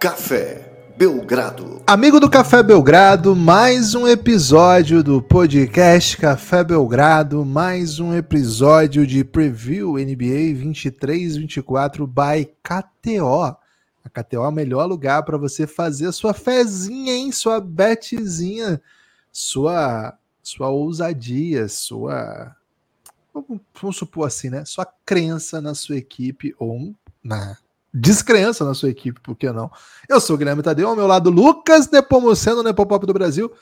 Café Belgrado. Amigo do Café Belgrado, mais um episódio do podcast Café Belgrado, mais um episódio de preview NBA 23-24 by KTO. A KTO é o melhor lugar para você fazer sua fezinha, hein? Sua betezinha, sua, sua ousadia, sua. Vamos supor assim, né? Sua crença na sua equipe ou na descrença na sua equipe, por que não? Eu sou o Guilherme Tadeu, ao meu lado Lucas Nepomuceno, Nepopop do Brasil.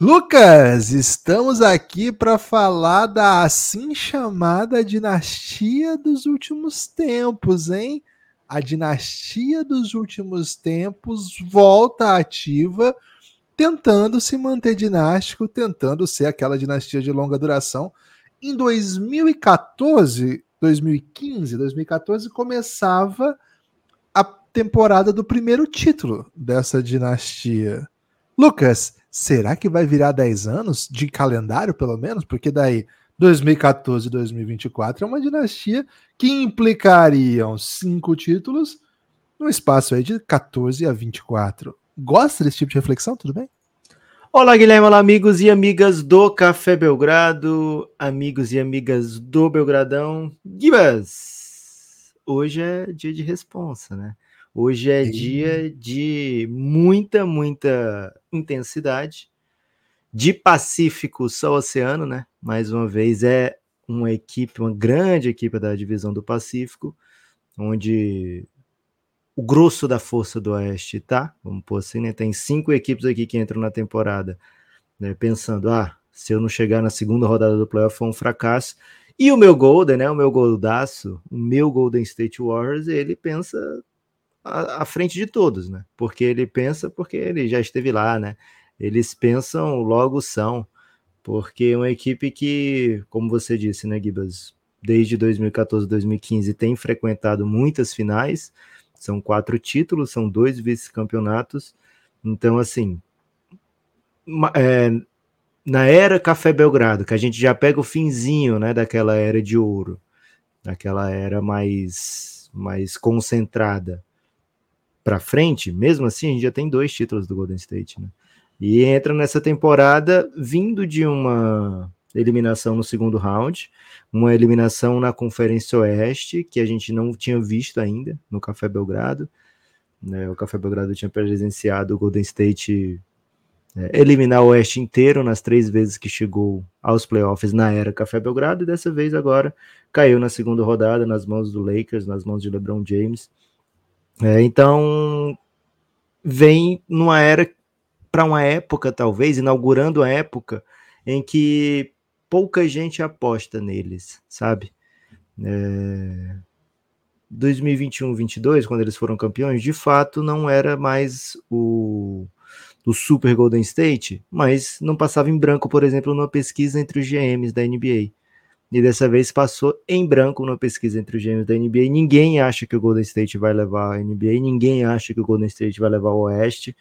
Lucas, estamos aqui para falar da assim chamada dinastia dos últimos tempos, hein? A dinastia dos últimos tempos volta ativa, tentando se manter dinástico, tentando ser aquela dinastia de longa duração. Em 2014, 2015, 2014 começava temporada do primeiro título dessa dinastia. Lucas, será que vai virar 10 anos de calendário, pelo menos? Porque daí 2014 e 2024 é uma dinastia que implicariam cinco títulos no espaço aí de 14 a 24. Gosta desse tipo de reflexão? Tudo bem? Olá, Guilherme, olá, amigos e amigas do Café Belgrado, amigos e amigas do Belgradão. Gibas! Hoje é dia de responsa, né? Hoje é dia de muita, muita intensidade. De Pacífico só Oceano, né? Mais uma vez, é uma equipe, uma grande equipe da divisão do Pacífico, onde o grosso da força do Oeste tá, vamos pôr assim, né? Tem cinco equipes aqui que entram na temporada, né? Pensando, ah, se eu não chegar na segunda rodada do playoff foi um fracasso. E o meu Golden, né? O meu goldaço, o meu Golden State Warriors, ele pensa à, frente de todos, né? Porque ele pensa, porque ele já esteve lá, né? Eles pensam, logo são. Porque é uma equipe que, como você disse, né, Gibas, desde 2014, 2015 tem frequentado muitas finais, são quatro títulos, são dois vice-campeonatos. Então, assim, é, na era Café Belgrado, que a gente já pega o finzinho, né, daquela era de ouro, daquela era mais mais concentrada para frente, mesmo assim, a gente já tem dois títulos do Golden State, né? E entra nessa temporada vindo de uma eliminação no segundo round, uma eliminação na Conferência Oeste, que a gente não tinha visto ainda no Café Belgrado. Né? O Café Belgrado tinha presenciado o Golden State é, eliminar o Oeste inteiro nas três vezes que chegou aos playoffs na era Café Belgrado, e dessa vez agora caiu na segunda rodada nas mãos do Lakers, nas mãos de LeBron James. É, então, vem numa era, para uma época, talvez, inaugurando a época em que pouca gente aposta neles, sabe? É... 2021-22, quando eles foram campeões, de fato não era mais o, o Super Golden State, mas não passava em branco, por exemplo, numa pesquisa entre os GMs da NBA e dessa vez passou em branco na pesquisa entre os gêmeos da NBA. Ninguém acha que o Golden State vai levar a NBA, ninguém acha que o Golden State vai levar o Oeste,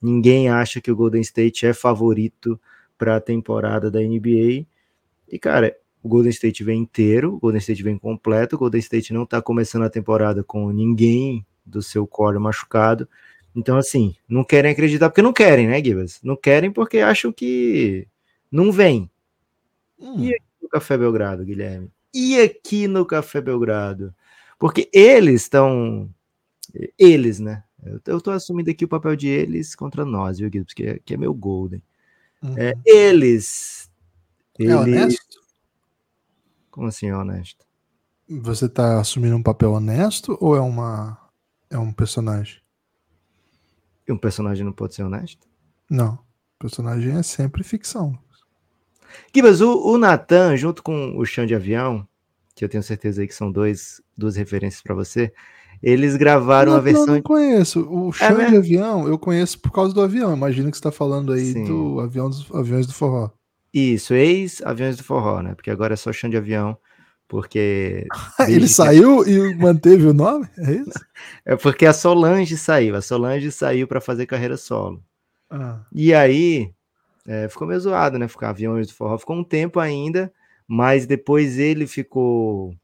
ninguém acha que o Golden State é favorito para a temporada da NBA. E cara, o Golden State vem inteiro, o Golden State vem completo, o Golden State não está começando a temporada com ninguém do seu core machucado. Então, assim, não querem acreditar porque não querem, né, Gibas? Não querem porque acham que não vem. Hum. E no Café Belgrado, Guilherme? E aqui no Café Belgrado? Porque eles estão. Eles, né? Eu estou assumindo aqui o papel de eles contra nós, viu, Guilherme? Que é, que é meu Golden. Uhum. É, eles. É eles... honesto? Como assim é honesto? Você está assumindo um papel honesto ou é uma é um personagem? E um personagem não pode ser honesto? Não. O personagem é sempre ficção. Gibas, o, o Natan, junto com o Chão de Avião, que eu tenho certeza aí que são dois, duas referências para você, eles gravaram não, a versão. Eu não conheço. O é Chão é de Avião eu conheço por causa do avião. Imagino que você está falando aí Sim. do avião dos aviões do forró. Isso, ex-aviões do forró, né? Porque agora é só Chão de Avião. Porque. Ele saiu que... e manteve o nome? É isso? É porque a Solange saiu. A Solange saiu para fazer carreira solo. Ah. E aí, é, ficou meio zoado, né? Ficar aviões do forró. Ficou um tempo ainda, mas depois ele ficou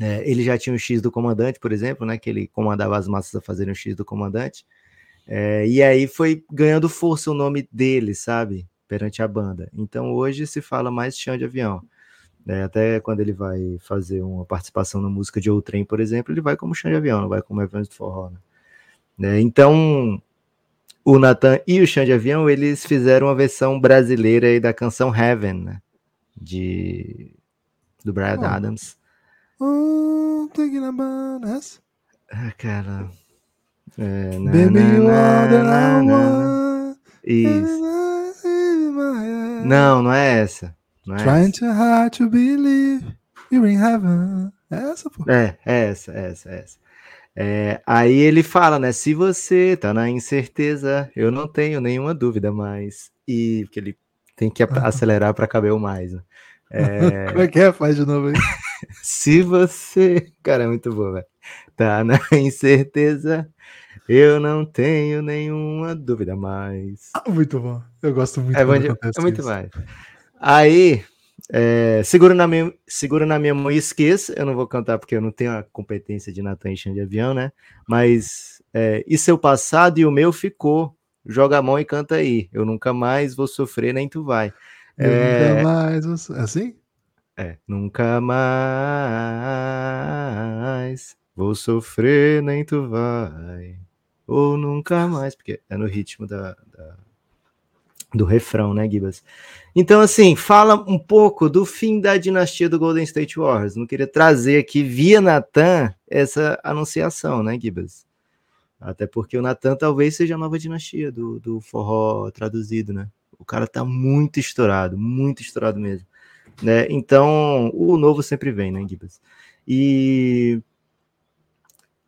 É, ele já tinha o X do comandante, por exemplo, né? Que ele comandava as massas a fazerem o X do comandante. É, e aí foi ganhando força o nome dele, sabe? Perante a banda. Então hoje se fala mais chão de avião. É, até quando ele vai fazer uma participação na música de Outrem, por exemplo, ele vai como chão de avião, não vai como Evans de Forró. Né? É, então, o Nathan e o chão de avião, eles fizeram uma versão brasileira aí da canção Heaven, né? De, do Brian oh. Adams. Oh, thinking about us. Ah, cara. É, na, Baby, na, na, na, na, Isso. Não, não é essa. Não é Trying essa. too hard to believe you're in heaven. É essa, pô. É, é essa, é essa, é essa. É, aí ele fala, né? Se você tá na incerteza, eu não tenho nenhuma dúvida mais. E que ele tem que acelerar para caber o mais. Né? É... Como é que é? Faz de novo aí. Se você. Cara, é muito bom, velho. Tá na incerteza, eu não tenho nenhuma dúvida mais. Ah, muito bom. Eu gosto muito. É, bom de... é muito mais. Aí, é, segura, na minha, segura na minha mão e esqueça. Eu não vou cantar porque eu não tenho a competência de Natan de avião, né? Mas é, e seu passado e o meu ficou. Joga a mão e canta aí. Eu nunca mais vou sofrer, nem tu vai. É, nunca mais vou... É assim? É, nunca mais vou sofrer, nem tu vai. Ou nunca mais, porque é no ritmo da, da do refrão, né, Gibas? Então, assim, fala um pouco do fim da dinastia do Golden State Warriors. Não queria trazer aqui via Natan essa anunciação, né, Gibas? Até porque o Natan talvez seja a nova dinastia do, do forró traduzido, né? O cara tá muito estourado, muito estourado mesmo. Né? Então, o novo sempre vem, né, Gibas? E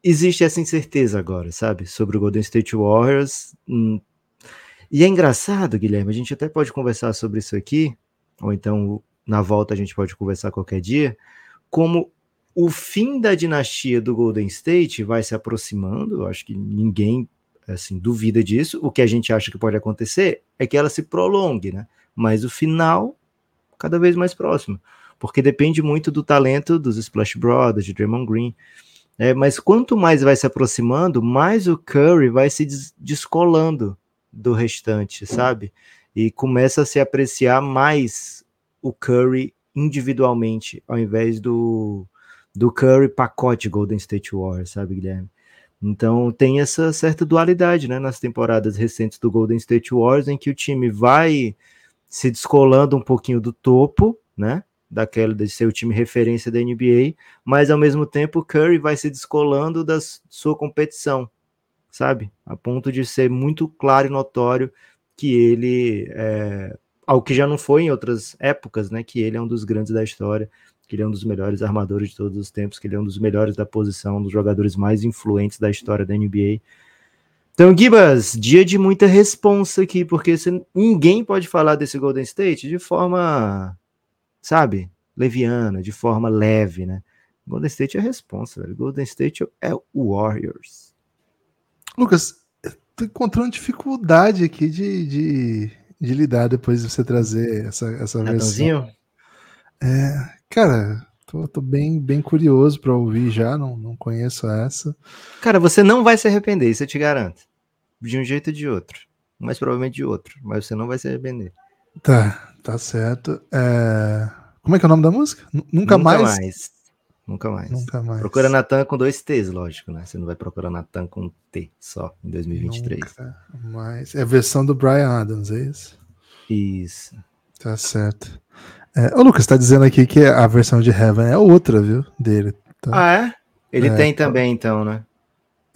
existe essa incerteza agora, sabe? Sobre o Golden State Warriors. E é engraçado, Guilherme, a gente até pode conversar sobre isso aqui, ou então na volta a gente pode conversar qualquer dia, como o fim da dinastia do Golden State vai se aproximando, eu acho que ninguém assim duvida disso. O que a gente acha que pode acontecer é que ela se prolongue, né? Mas o final cada vez mais próximo, porque depende muito do talento dos Splash Brothers, de Draymond Green. É, mas quanto mais vai se aproximando, mais o Curry vai se descolando do restante, sabe? E começa a se apreciar mais o Curry individualmente, ao invés do, do Curry pacote Golden State Warriors, sabe, Guilherme? Então tem essa certa dualidade, né, nas temporadas recentes do Golden State Warriors, em que o time vai se descolando um pouquinho do topo, né, daquela de ser o time referência da NBA, mas ao mesmo tempo o Curry vai se descolando da sua competição, sabe? A ponto de ser muito claro e notório que ele, é, ao que já não foi em outras épocas, né? Que ele é um dos grandes da história, que ele é um dos melhores armadores de todos os tempos, que ele é um dos melhores da posição, um dos jogadores mais influentes da história da NBA. Então, Gibas, dia de muita responsa aqui, porque você, ninguém pode falar desse Golden State de forma, sabe, leviana, de forma leve, né? Golden State é a responsa, velho. Golden State é o Warriors. Lucas, tô encontrando dificuldade aqui de, de, de, lidar depois de você trazer essa, essa versão. É, cara, tô, tô, bem, bem curioso para ouvir já, não, não conheço essa. Cara, você não vai se arrepender, isso eu te garanto. De um jeito ou de outro. Mais provavelmente de outro, mas você não vai se arrepender. Tá, tá certo. É... Como é que é o nome da música? Nunca, Nunca mais. mais. Nunca mais. Nunca mais. Procura Natan com dois T's, lógico, né? Você não vai procurar Natan com T só em 2023. Nunca mais. É a versão do Brian Adams, é isso? Isso. Tá certo. É, o Lucas tá dizendo aqui que a versão de Heaven é outra, viu? Dele. Tá? Ah, é? Ele é, tem também, então, né?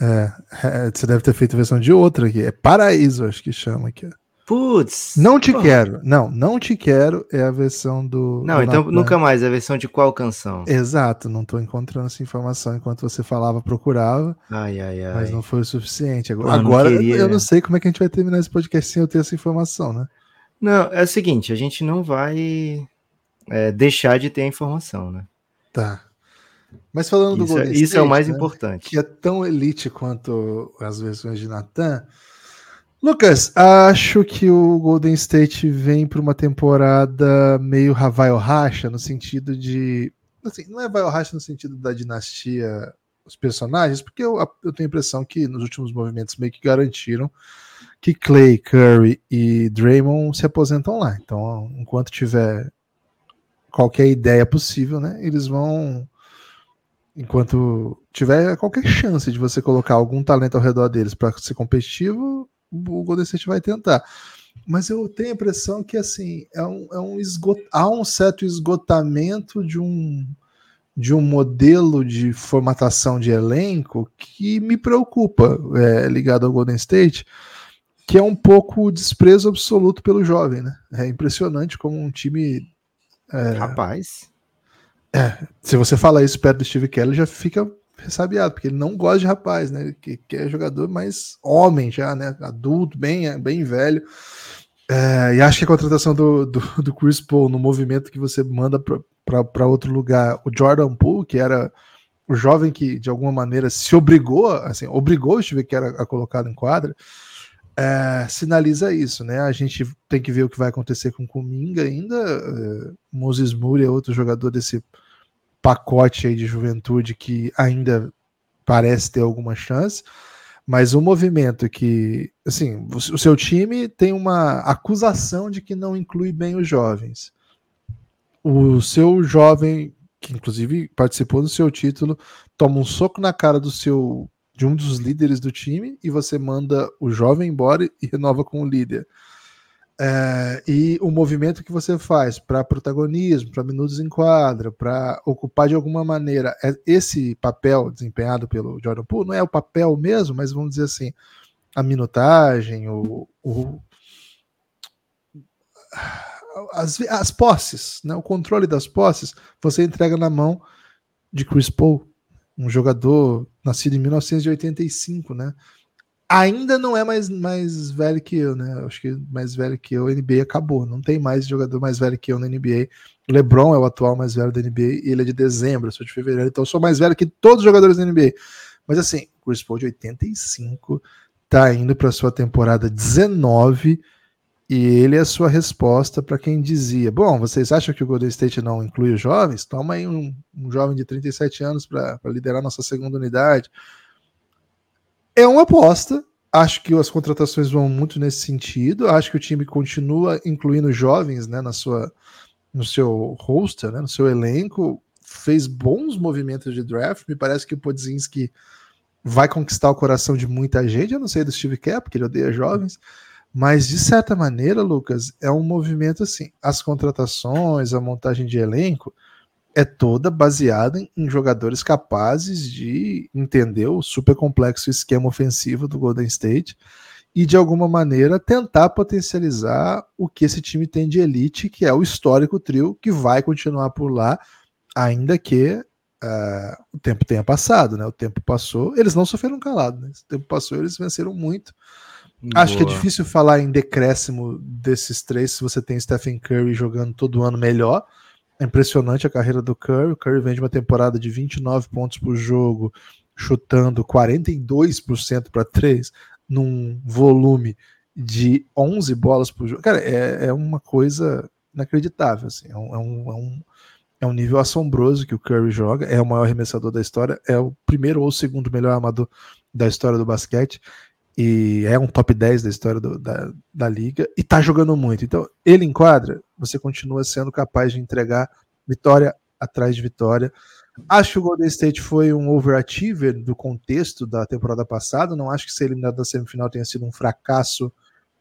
É, é, você deve ter feito a versão de outra aqui. É Paraíso, acho que chama aqui. Putz. Não te quero. Não, não te quero é a versão do. Não, do então Natan. nunca mais. É a versão de qual canção? Exato, não tô encontrando essa informação enquanto você falava, procurava. Ai, ai, ai. Mas não foi o suficiente. Agora, Pô, agora eu não sei como é que a gente vai terminar esse podcast sem eu ter essa informação, né? Não, é o seguinte, a gente não vai é, deixar de ter a informação, né? Tá. Mas falando isso, do Golden Isso State, é o mais né, importante. Que é tão elite quanto as versões de Natan. Lucas, acho que o Golden State vem para uma temporada meio Havaio Racha, no sentido de assim, não é vai ao racha no sentido da dinastia os personagens, porque eu, eu tenho a impressão que nos últimos movimentos meio que garantiram que Clay, Curry e Draymond se aposentam lá. Então, enquanto tiver qualquer ideia possível, né, eles vão enquanto tiver qualquer chance de você colocar algum talento ao redor deles para ser competitivo, o Golden State vai tentar. Mas eu tenho a impressão que assim é um, é um esgot... há um certo esgotamento de um de um modelo de formatação de elenco que me preocupa, é, ligado ao Golden State, que é um pouco o desprezo absoluto pelo jovem, né? É impressionante como um time. É, Rapaz. É, se você fala isso perto do Steve Kelly, já fica ressabiado, porque ele não gosta de rapaz, né? Que, que é jogador mais homem já, né? Adulto, bem, bem velho. É, e acho que a contratação do, do, do, Chris Paul no movimento que você manda para outro lugar, o Jordan Poole, que era o jovem que de alguma maneira se obrigou, assim, obrigou o Steve Kerr a, a colocá-lo em quadra, é, sinaliza isso, né? A gente tem que ver o que vai acontecer com o Kuminga ainda. É, Moses Moody é outro jogador desse pacote aí de juventude que ainda parece ter alguma chance. Mas o movimento que, assim, o seu time tem uma acusação de que não inclui bem os jovens. O seu jovem, que inclusive participou do seu título, toma um soco na cara do seu de um dos líderes do time e você manda o jovem embora e renova com o líder. É, e o movimento que você faz para protagonismo, para minutos em quadra, para ocupar de alguma maneira é, esse papel desempenhado pelo Jordan Poole, não é o papel mesmo, mas vamos dizer assim, a minutagem, o, o as, as posses, né, o controle das posses, você entrega na mão de Chris Paul, um jogador nascido em 1985, né? Ainda não é mais, mais velho que eu, né? Acho que mais velho que eu, a NBA acabou. Não tem mais jogador mais velho que eu na NBA. LeBron é o atual mais velho da NBA e ele é de dezembro, eu sou de fevereiro, então eu sou mais velho que todos os jogadores da NBA. Mas assim, Chris Paul de 85 tá indo para sua temporada 19 e ele é a sua resposta para quem dizia: Bom, vocês acham que o Golden State não inclui os jovens? Toma aí um, um jovem de 37 anos para liderar nossa segunda unidade é uma aposta. Acho que as contratações vão muito nesse sentido. Acho que o time continua incluindo jovens né, na sua, no seu roster, né, no seu elenco. Fez bons movimentos de draft. Me parece que o Podzinski vai conquistar o coração de muita gente. Eu não sei do Steve Kerr, porque ele odeia jovens. Mas, de certa maneira, Lucas, é um movimento assim. As contratações, a montagem de elenco é toda baseada em jogadores capazes de entender o super complexo esquema ofensivo do Golden State e de alguma maneira tentar potencializar o que esse time tem de elite, que é o histórico trio que vai continuar por lá, ainda que uh, o tempo tenha passado, né? O tempo passou, eles não sofreram calado, né? O tempo passou, eles venceram muito. Boa. Acho que é difícil falar em decréscimo desses três se você tem Stephen Curry jogando todo ano melhor. É impressionante a carreira do Curry. O Curry vem de uma temporada de 29 pontos por jogo, chutando 42% para 3, num volume de 11 bolas por jogo. Cara, é, é uma coisa inacreditável. Assim. É, um, é, um, é, um, é um nível assombroso que o Curry joga. É o maior arremessador da história. É o primeiro ou segundo melhor armador da história do basquete e é um top 10 da história do, da, da liga e tá jogando muito. Então, ele enquadra, você continua sendo capaz de entregar vitória atrás de vitória. Acho que o Golden State foi um overachiever do contexto da temporada passada. Não acho que ser eliminado da semifinal tenha sido um fracasso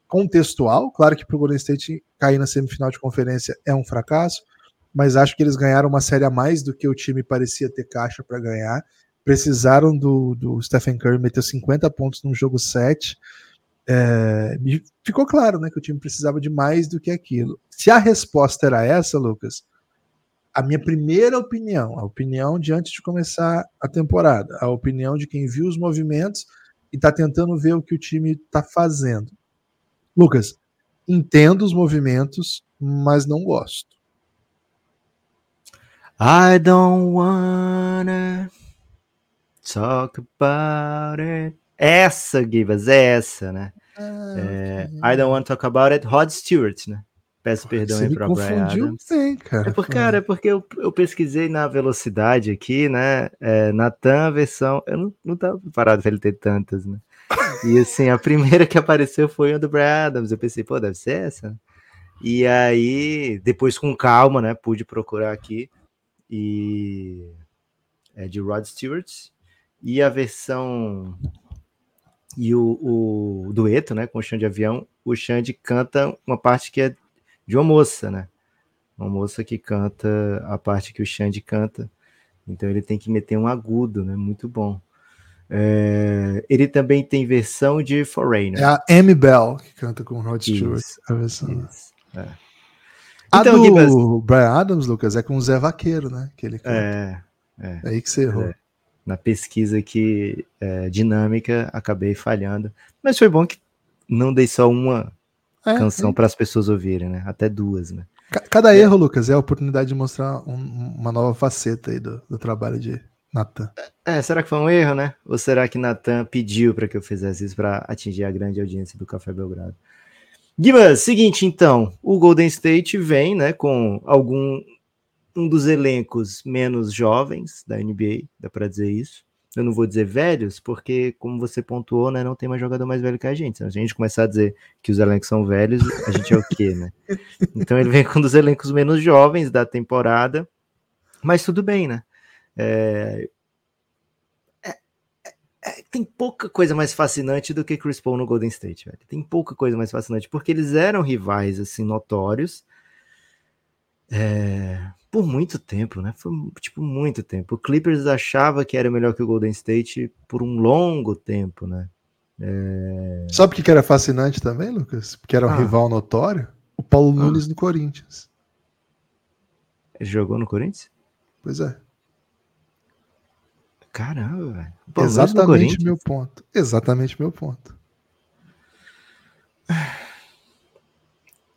contextual. Claro que para o Golden State cair na semifinal de conferência é um fracasso, mas acho que eles ganharam uma série a mais do que o time parecia ter caixa para ganhar precisaram do, do Stephen Curry meter 50 pontos num jogo 7. É, ficou claro né, que o time precisava de mais do que aquilo. Se a resposta era essa, Lucas, a minha primeira opinião, a opinião de antes de começar a temporada, a opinião de quem viu os movimentos e está tentando ver o que o time está fazendo. Lucas, entendo os movimentos, mas não gosto. I don't wanna Talk about it. Essa, Givas, é essa, né? Ah, é, I don't want to talk about it. Rod Stewart, né? Peço perdão Você aí o Brian confundiu Adams. bem, cara. É porque, cara, é porque eu, eu pesquisei na velocidade aqui, né? É, na TAM versão. Eu não, não tava preparado pra ele ter tantas, né? E assim, a primeira que apareceu foi a do Brian Adams. Eu pensei, pô, deve ser essa. né? E aí, depois com calma, né? Pude procurar aqui. E é de Rod Stewart. E a versão. E o, o dueto, né? Com o Xande Avião. O Xande canta uma parte que é de uma moça, né? Uma moça que canta a parte que o Xande canta. Então ele tem que meter um agudo, né? Muito bom. É, ele também tem versão de Foreigner. É a Amy Bell que canta com o Rod Stewart. Isso, a versão. Isso, é. A Então, do Gibas- Brian Adams, Lucas, é com o Zé Vaqueiro, né? Que ele canta. É, é. É aí que você errou. É. Na pesquisa aqui, é, dinâmica, acabei falhando. Mas foi bom que não dei só uma É, canção é. para as pessoas ouvirem, né? Até duas, né? Ca- Cada erro, Lucas, é a oportunidade de mostrar um- uma nova faceta aí do, do trabalho de Nathan. É, será que foi um erro, né? Ou será que Natan pediu para que eu fizesse isso para atingir a grande audiência do Café Belgrado? Gibas, seguinte então, o Golden State vem, né, com algum um dos elencos menos jovens da NBA, dá para dizer isso. Eu não vou dizer velhos, porque como você pontuou, né, não tem mais jogador mais velho que a gente. Se a gente começar a dizer que os elencos são velhos, a gente é o quê, né? Então ele vem com um dos elencos menos jovens da temporada, mas tudo bem, né? É, é, tem pouca coisa mais fascinante do que Chris Paul no Golden State, velho. Tem pouca coisa mais fascinante, porque eles eram rivais, assim, notórios é, por muito tempo, né? Foi, tipo, muito tempo. O Clippers achava que era melhor que o Golden State por um longo tempo, né? É, Sabe o que que era fascinante também, Lucas? Porque era um Ah. rival notório. O Paulo Ah. Nunes no Corinthians. ele jogou no Corinthians? Pois é. Caramba, velho. Exatamente meu ponto. Exatamente meu ponto.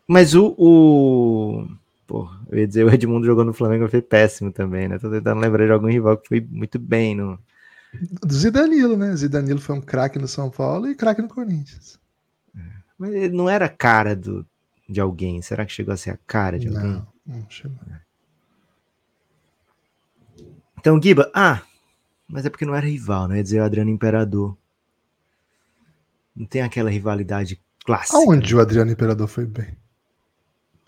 Mas o. o... Pô, eu ia dizer, o Edmundo jogou no Flamengo foi péssimo também, né? Tô tentando lembrar de algum rival que foi muito bem no. Do Zidanilo, né? Zidanilo foi um craque no São Paulo e craque no Corinthians. Mas ele não era a cara do, de alguém. Será que chegou a ser a cara de alguém? Não, não chegou. Então, Giba, ah, mas é porque não era rival, né? Ia dizer o Adriano Imperador. Não tem aquela rivalidade clássica. Aonde o Adriano Imperador foi bem?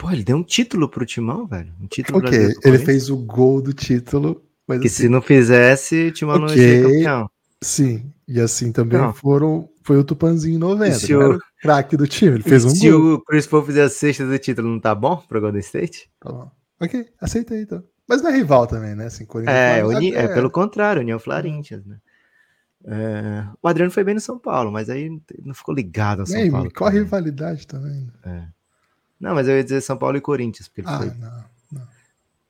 Pô, ele deu um título pro Timão, velho. Um título Ok, ele fez o gol do título, mas Que assim, se não fizesse, o Timão não ia ser campeão. sim. E assim também Não. foram. Foi o Tupanzinho em 90. E se o- craque do time. Ele fez um se gol. o Chris Paul fizer a sexta do título, não tá bom pro Golden State? Tá bom. Ok, aceita aí então. Mas não é rival também, né? Assim, É, Uni- é, é. pelo contrário, União Florentias, né? É, o Adriano foi bem no São Paulo, mas aí não ficou ligado ao São Nem, Paulo. qual a também. rivalidade também? Não, mas eu ia dizer São Paulo e Corinthians, porque ele Ah, foi não.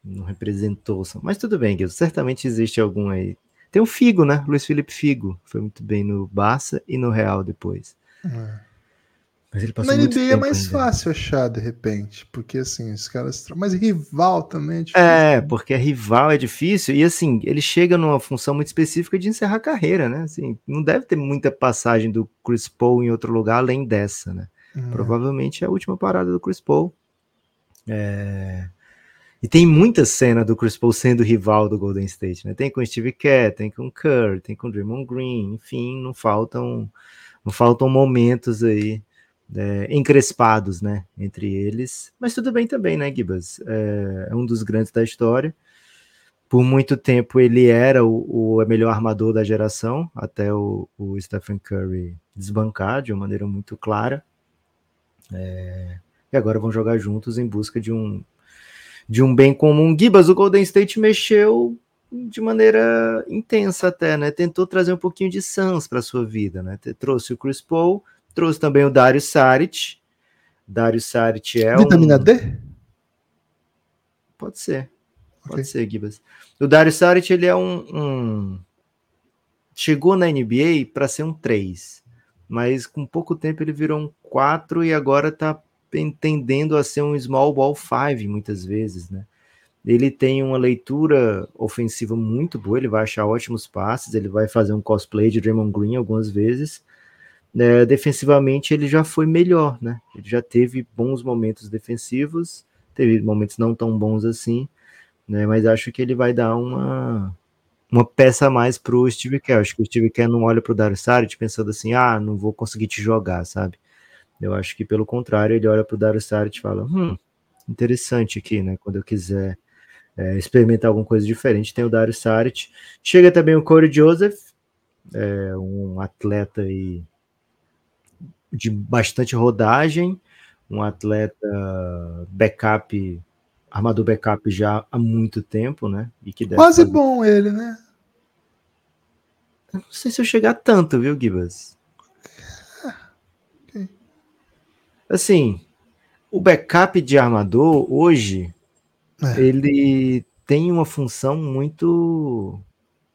não representou. o São- Mas tudo bem, Guilherme. Certamente existe algum aí. Tem o Figo, né? Luiz Felipe Figo. Foi muito bem no Barça e no Real depois. É. Mas ele passou Na NBA é mais ainda. fácil achar, de repente, porque assim, os caras. Mas rival também é difícil. É, porque rival é difícil. E assim, ele chega numa função muito específica de encerrar a carreira, né? Assim, não deve ter muita passagem do Chris Paul em outro lugar além dessa, né? Hum. Provavelmente é a última parada do Chris Paul. É, E tem muita cena do Chris Paul sendo rival do Golden State, né? Tem com Steve Kerr, tem com Kerr, tem com Draymond Green, enfim, não faltam, não faltam momentos aí é, encrespados, né, entre eles. Mas tudo bem também, né, Gibas? É, é um dos grandes da história. Por muito tempo ele era o, o melhor armador da geração, até o, o Stephen Curry desbancar de uma maneira muito clara. É, e agora vão jogar juntos em busca de um de um bem comum. Gibas, o Golden State mexeu de maneira intensa até, né? Tentou trazer um pouquinho de Suns para sua vida, né? Trouxe o Chris Paul, trouxe também o Dario Saric. Dario Saric é Vitamina um... D? Pode ser. Pode Ok. ser, Gibas. O Dario Saric, ele é um, um- Chegou na NBA para ser um 3, mas com pouco tempo ele virou um 4 e agora está tendendo a ser um small ball 5 muitas vezes, né? Ele tem uma leitura ofensiva muito boa, ele vai achar ótimos passes, ele vai fazer um cosplay de Draymond Green algumas vezes, né, defensivamente ele já foi melhor, né? Ele já teve bons momentos defensivos, teve momentos não tão bons assim, né? Mas acho que ele vai dar uma uma peça a mais pro Steve Kerr. Acho que o Steve Kerr não olha pro Darius Saric pensando assim, ah, não vou conseguir te jogar, sabe? Eu acho que pelo contrário, ele olha pro Darius Saric e fala, hum, interessante aqui, né? Quando eu quiser é, experimentar alguma coisa diferente, tem o Darius Saric. Chega também o Corey Joseph, é, um atleta aí de bastante rodagem, um atleta backup, armador backup já há muito tempo, né? E que Quase fazer... bom ele, né? Eu não sei se eu chegar tanto, viu, Gibas? Assim, o backup de armador hoje é. ele tem uma função muito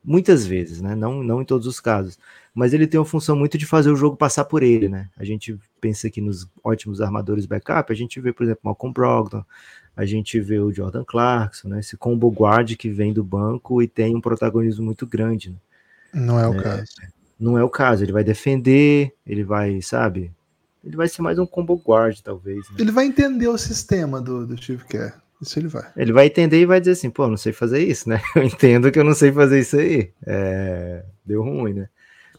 muitas vezes, né? Não, não em todos os casos, mas ele tem uma função muito de fazer o jogo passar por ele, né? A gente pensa aqui nos ótimos armadores backup, a gente vê, por exemplo, Malcolm Brogdon, a gente vê o Jordan Clarkson, né? Esse combo guard que vem do banco e tem um protagonismo muito grande. Né? Não é o é, caso. Não é o caso. Ele vai defender, ele vai, sabe? Ele vai ser mais um combo guard, talvez. Né? Ele vai entender o sistema do, do Steve Kerr. Isso ele vai. Ele vai entender e vai dizer assim, pô, não sei fazer isso, né? Eu entendo que eu não sei fazer isso aí. É... Deu ruim, né?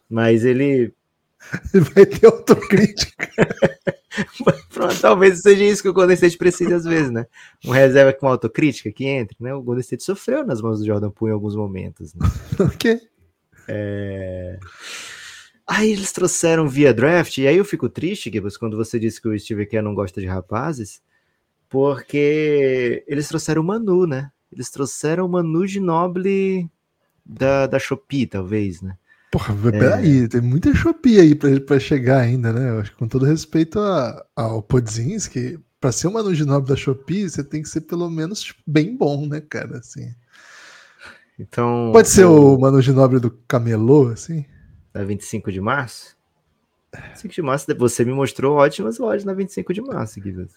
Mas ele. Ele vai ter autocrítica. Pronto, talvez seja isso que o Golden State precisa às vezes, né? Um reserva com autocrítica que entre, né? O Golden State sofreu nas mãos do Jordan Poole em alguns momentos. Né? ok. É... Aí eles trouxeram via draft, e aí eu fico triste, Gibbs, quando você disse que o Steve Kerr não gosta de rapazes, porque eles trouxeram o Manu, né? Eles trouxeram o Manu Ginobili da, da Shopee, talvez, né? Porra, peraí, é... tem muita Shopee aí pra, pra chegar ainda, né? Eu acho que com todo respeito a, ao Podzinski, pra ser o Manu Ginobili da Shopee, você tem que ser pelo menos tipo, bem bom, né, cara? Assim. Então. Pode ser o, o Manu Ginobili do Camelô, assim? Da 25 de março? 25 de março, você me mostrou ótimas lojas na 25 de março, Guilherme.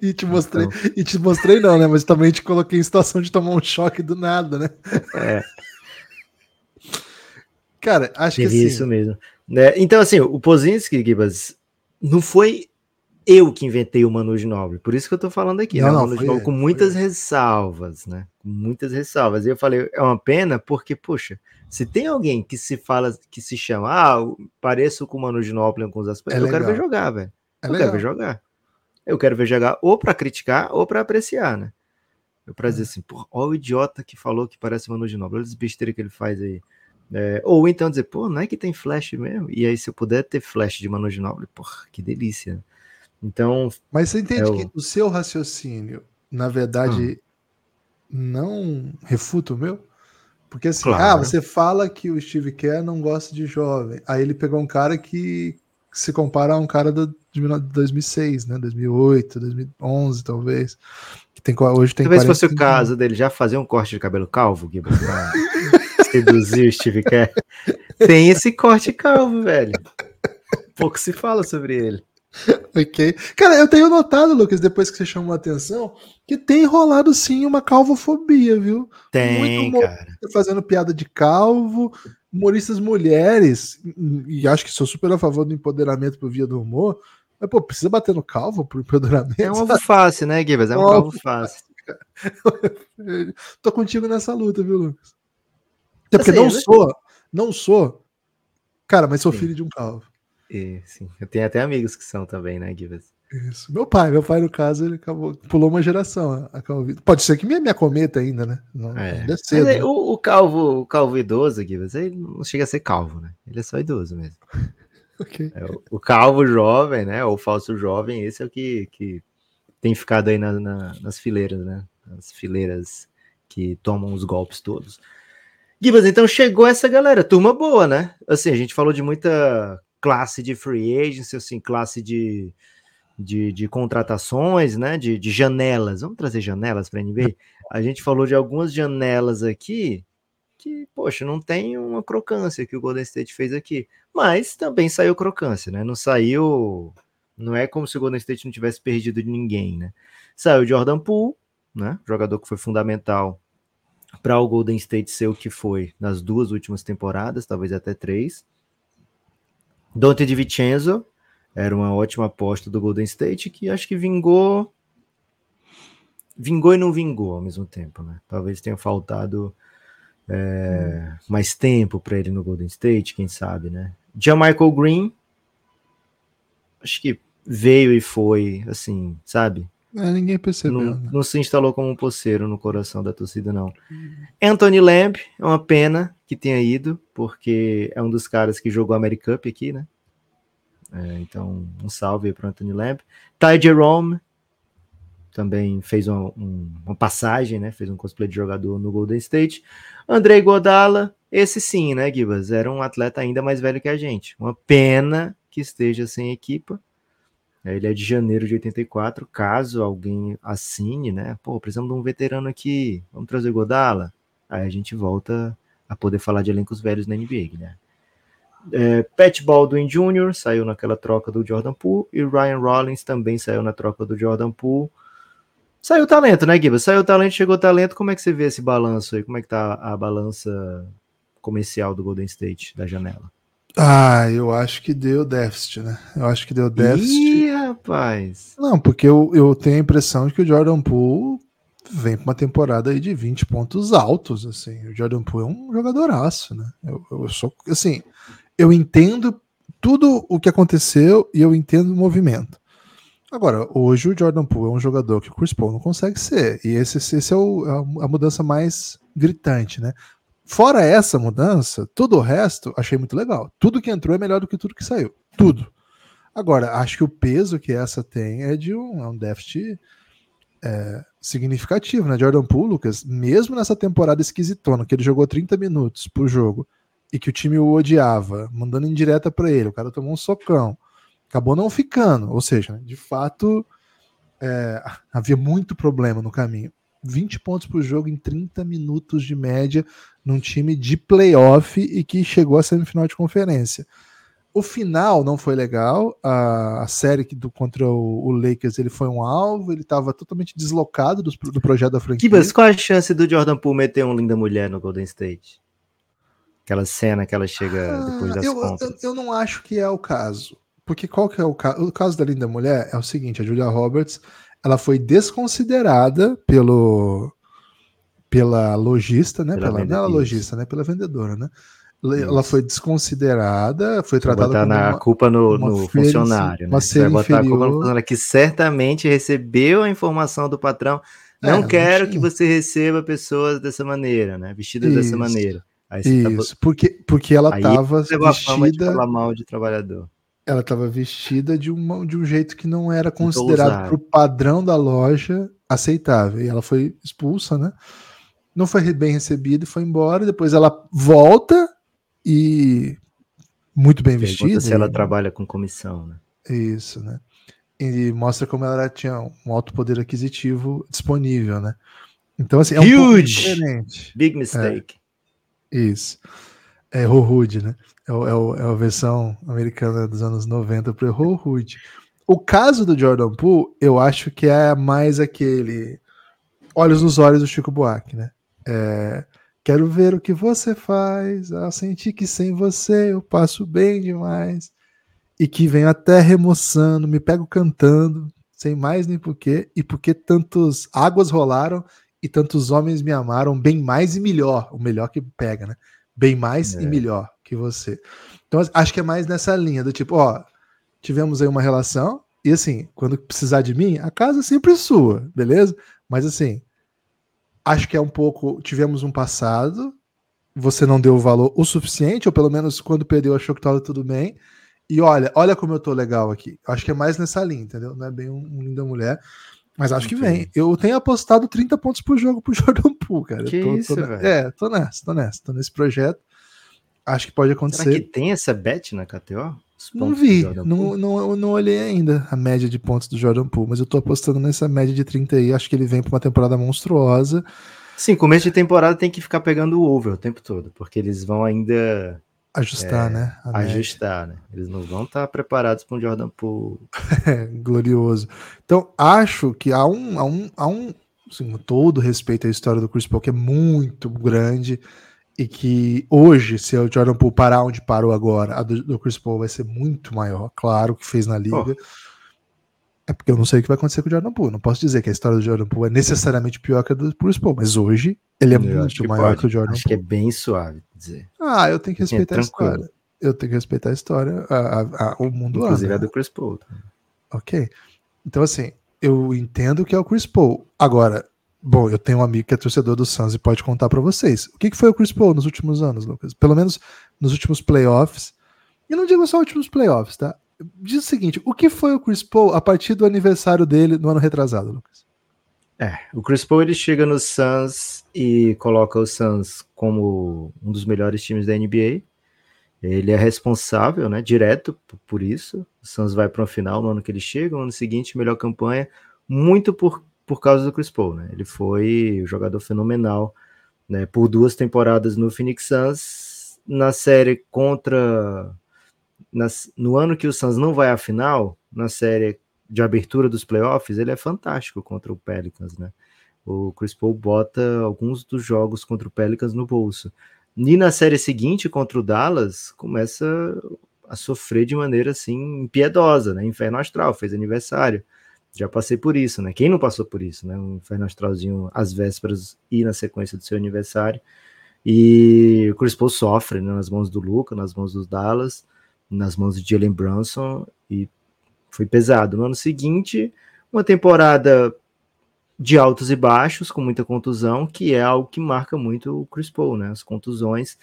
E te mostrei, então... e te mostrei não, né? Mas também te coloquei em situação de tomar um choque do nada, né? É. Cara, acho Teve que assim... isso mesmo. Né? Então, assim, o Pozinski, Gibas, não foi eu que inventei o Manu Nobre, por isso que eu tô falando aqui, não, né? O Manu Nobre com muitas ressalvas, né? Com muitas ressalvas. E eu falei, é uma pena porque, poxa, se tem alguém que se fala, que se chama, ah, pareço com o Manu Nobre em alguns aspectos, é eu quero ver jogar, velho. É eu legal. quero ver jogar. Eu quero ver jogar ou para criticar ou para apreciar, né? Eu pra dizer assim, pô, olha o idiota que falou que parece Manu Ginóbili, olha as besteiras que ele faz aí. É, ou então dizer, pô, não é que tem flash mesmo? E aí, se eu puder ter flash de Manu Ginóbili, porra, que delícia. Então. Mas você entende é que o... seu raciocínio, na verdade, não refuta o meu? Porque assim, ah, claro. ah, você fala que o Steve Kerr não gosta de jovem. Aí ele pegou um cara que se compara a um cara do, de 2006, né? 2008, 2011, talvez. Que tem, hoje tem Talvez fosse o caso dele já fazer um corte de cabelo calvo, Gui, pra seduzir o Steve Kerr. Tem esse corte calvo, velho. Pouco se fala sobre ele. ok. Cara, eu tenho notado, Lucas, depois que você chamou a atenção, que tem rolado sim uma calvofobia, viu? Tem, Muito cara. Fazendo piada de calvo, humoristas mulheres, e acho que sou super a favor do empoderamento por via do humor, mas, pô, precisa bater no calvo pro empoderamento? É um alvo fácil, né, Gibbs? É um alvo fácil. Tô contigo nessa luta, viu, Lucas? Até porque não sou, não sou, cara, mas sou sim. filho de um calvo. E, sim, eu tenho até amigos que são também, né, Gibbs? Isso. Meu pai, meu pai, no caso, ele acabou, pulou uma geração a calvície. Pode ser que me, me acometa ainda, né? Não, é. é cedo, né? o, o, calvo, o calvo idoso aqui, ele não chega a ser calvo, né? Ele é só idoso mesmo. okay. é, o, o, calvo jovem, né? Ou falso jovem, esse é o que, que tem ficado aí na, na, nas fileiras, né? Nas fileiras que tomam os golpes todos. Gibas, então chegou essa galera, turma boa, né? Assim, a gente falou de muita classe de free agency, assim, classe de de, de contratações, né? De, de janelas. Vamos trazer janelas para a NBA? A gente falou de algumas janelas aqui que, poxa, não tem uma crocância que o Golden State fez aqui. Mas também saiu crocância, né? Não saiu. Não é como se o Golden State não tivesse perdido de ninguém, né? Saiu Jordan Poole, né? Jogador que foi fundamental para o Golden State ser o que foi nas duas últimas temporadas, talvez até três. Dante de Vincenzo era uma ótima aposta do Golden State que acho que vingou vingou e não vingou ao mesmo tempo, né? Talvez tenha faltado é, mais tempo para ele no Golden State, quem sabe, né? Michael Green, acho que veio e foi, assim, sabe? É, ninguém percebeu. Não, né? não, se instalou como um poceiro no coração da torcida, não. Anthony Lamb, é uma pena que tenha ido, porque é um dos caras que jogou a Americup aqui, né? É, então, um salve para Anthony Lamb. Ty Jerome, também fez uma, um, uma, passagem, né? Fez um cosplay de jogador no Golden State. Andrei Godala, esse sim, né, Gibas? Era um atleta ainda mais velho que a gente. Uma pena que esteja sem equipa. Ele é de janeiro de 84. Caso alguém assine, né? Pô, precisamos de um veterano aqui. Vamos trazer Godala. Aí a gente volta a poder falar de elencos velhos na NBA, né? É, Pat Baldwin Jr. saiu naquela troca do Jordan Poole e Ryan Rollins também saiu na troca do Jordan Poole. Saiu talento, né, Giba? Saiu talento, chegou talento. Como é que você vê esse balanço aí? Como é que tá a balança comercial do Golden State da janela? Ah, eu acho que deu déficit, né? Eu acho que deu déficit. Ih, rapaz! Não, porque eu, eu tenho a impressão de que o Jordan Poole vem para uma temporada aí de 20 pontos altos, assim. O Jordan Poole é um jogadoraço, né? Eu, eu sou, assim, eu entendo tudo o que aconteceu e eu entendo o movimento. Agora, hoje o Jordan Poole é um jogador que o Chris Paul não consegue ser. E esse, esse é o, a, a mudança mais gritante, né? Fora essa mudança, todo o resto achei muito legal. Tudo que entrou é melhor do que tudo que saiu. Tudo. Agora, acho que o peso que essa tem é de um, é um déficit é, significativo, né? Jordan Poole, Lucas, mesmo nessa temporada esquisitona, que ele jogou 30 minutos por jogo e que o time o odiava, mandando em direta para ele, o cara tomou um socão acabou não ficando. Ou seja, de fato, é, havia muito problema no caminho. 20 pontos por jogo em 30 minutos de média num time de playoff e que chegou à semifinal de conferência. O final não foi legal. A, a série que do, contra o, o, Lakers ele foi um alvo, ele estava totalmente deslocado do, do projeto da franquia. Kibas, qual a chance do Jordan Poole meter um linda mulher no Golden State? Aquela cena que ela chega ah, depois das eu, contas. Eu, eu não acho que é o caso. Porque qual que é o caso? O caso da Linda Mulher é o seguinte: a Julia Roberts ela foi desconsiderada pelo pela lojista, né? Pela, pela não é lojista, né? Pela vendedora, né? Ela foi desconsiderada, foi tratada botar como na uma, culpa no, no funcionário, né? Vai botar inferior. a culpa no funcionário que certamente recebeu a informação do patrão. Não é, quero não que você receba pessoas dessa maneira, né? Vestidas Isso. dessa maneira. Tá Isso, tá... porque, porque ela estava vestida. A fama de falar mal de trabalhador ela estava vestida de, uma, de um jeito que não era considerado para o padrão da loja aceitável. E ela foi expulsa, né? Não foi bem recebida e foi embora. Depois ela volta e muito bem Pergunta vestida. Se ela e... trabalha com comissão, né? Isso, né? E mostra como ela tinha um alto poder aquisitivo disponível, né? Então, assim, é um Huge! diferente. Big mistake. É, isso. É Rude, né? É, é, é, a versão americana dos anos 90 para Rude. O caso do Jordan Poole, eu acho que é mais aquele olhos nos olhos do Chico Buarque, né? É, quero ver o que você faz, eu senti que sem você eu passo bem demais. E que vem até remoçando, me pego cantando, sem mais nem porquê, e porque tantos águas rolaram e tantos homens me amaram bem mais e melhor, o melhor que pega, né? bem mais é. e melhor que você. Então, acho que é mais nessa linha do tipo, ó, tivemos aí uma relação e assim, quando precisar de mim, a casa é sempre sua, beleza? Mas assim, acho que é um pouco, tivemos um passado, você não deu o valor o suficiente, ou pelo menos quando perdeu achou que tava tudo bem. E olha, olha como eu tô legal aqui. Acho que é mais nessa linha, entendeu? Não é bem um, um linda mulher. Mas acho que vem. Eu tenho apostado 30 pontos por jogo pro Jordan Poole, cara. Que tô, isso, tô, velho? É, tô nessa, tô nessa. Tô nesse projeto. Acho que pode acontecer. Será que tem essa bet na KTO? Não vi, não, não, não olhei ainda a média de pontos do Jordan Poole, mas eu tô apostando nessa média de 30 aí. Acho que ele vem pra uma temporada monstruosa. Sim, começo de temporada tem que ficar pegando o over o tempo todo, porque eles vão ainda ajustar, é, né? ajustar, né? Eles não vão estar preparados para um Jordan Poole. Glorioso. Então, acho que há um, há um, há um assim, todo respeito à história do Chris Paul, que é muito grande e que hoje, se o Jordan Poole parar onde parou agora, a do, do Chris Paul vai ser muito maior, claro, que fez na liga. Oh. É porque eu não sei o que vai acontecer com o Jordan Poole. Não posso dizer que a história do Jordan Poole é necessariamente pior que a do Chris Paul, mas hoje ele é eu muito que maior pode. que o Jordan Acho Poole. que é bem suave dizer. Ah, eu tenho que é respeitar é a história. Eu tenho que respeitar a história, a, a, a, o mundo Inclusive anda. a do Chris Paul. Tá? Ok. Então, assim, eu entendo que é o Chris Paul. Agora, Bom, eu tenho um amigo que é torcedor do Suns e pode contar para vocês. O que, que foi o Chris Paul nos últimos anos, Lucas? Pelo menos nos últimos playoffs. E não digo só últimos playoffs, tá? Diz o seguinte: o que foi o Chris Paul a partir do aniversário dele no ano retrasado, Lucas? É, o Chris Paul ele chega no Suns e coloca o Suns como um dos melhores times da NBA. Ele é responsável, né, direto por isso. O Suns vai para uma final no ano que ele chega, no ano seguinte, melhor campanha, muito por por causa do Chris Paul, né? Ele foi um jogador fenomenal, né? Por duas temporadas no Phoenix Suns, na série contra nas, no ano que o Suns não vai à final, na série de abertura dos playoffs, ele é fantástico contra o Pelicans, né? O Chris Paul bota alguns dos jogos contra o Pelicans no bolso. E na série seguinte, contra o Dallas, começa a sofrer de maneira assim impiedosa, né? Inferno astral, fez aniversário. Já passei por isso, né? Quem não passou por isso, né? Um inferno astralzinho às vésperas e na sequência do seu aniversário. E o Chris Paul sofre né? nas mãos do Luca, nas mãos dos Dallas, nas mãos de Jalen Brunson e foi pesado. No ano seguinte, uma temporada de altos e baixos, com muita contusão, que é algo que marca muito o Chris Paul, né? As contusões.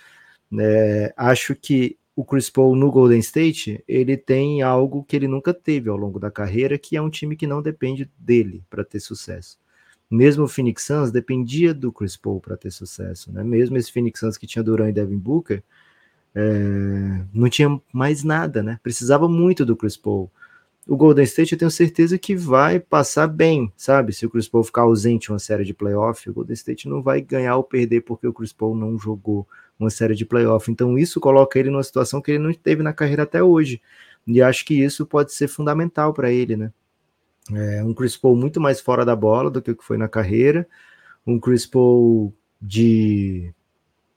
É, acho que o Chris Paul no Golden State, ele tem algo que ele nunca teve ao longo da carreira, que é um time que não depende dele para ter sucesso. Mesmo o Phoenix Suns dependia do Chris Paul para ter sucesso, né? Mesmo esse Phoenix Suns que tinha Durant e Devin Booker, é, não tinha mais nada, né? Precisava muito do Chris Paul. O Golden State eu tenho certeza que vai passar bem, sabe? Se o Chris Paul ficar ausente uma série de playoff, o Golden State não vai ganhar ou perder porque o Chris Paul não jogou uma série de playoff. Então isso coloca ele numa situação que ele não teve na carreira até hoje. E acho que isso pode ser fundamental para ele, né? É um Chris Paul muito mais fora da bola do que o que foi na carreira, um Chris Paul de,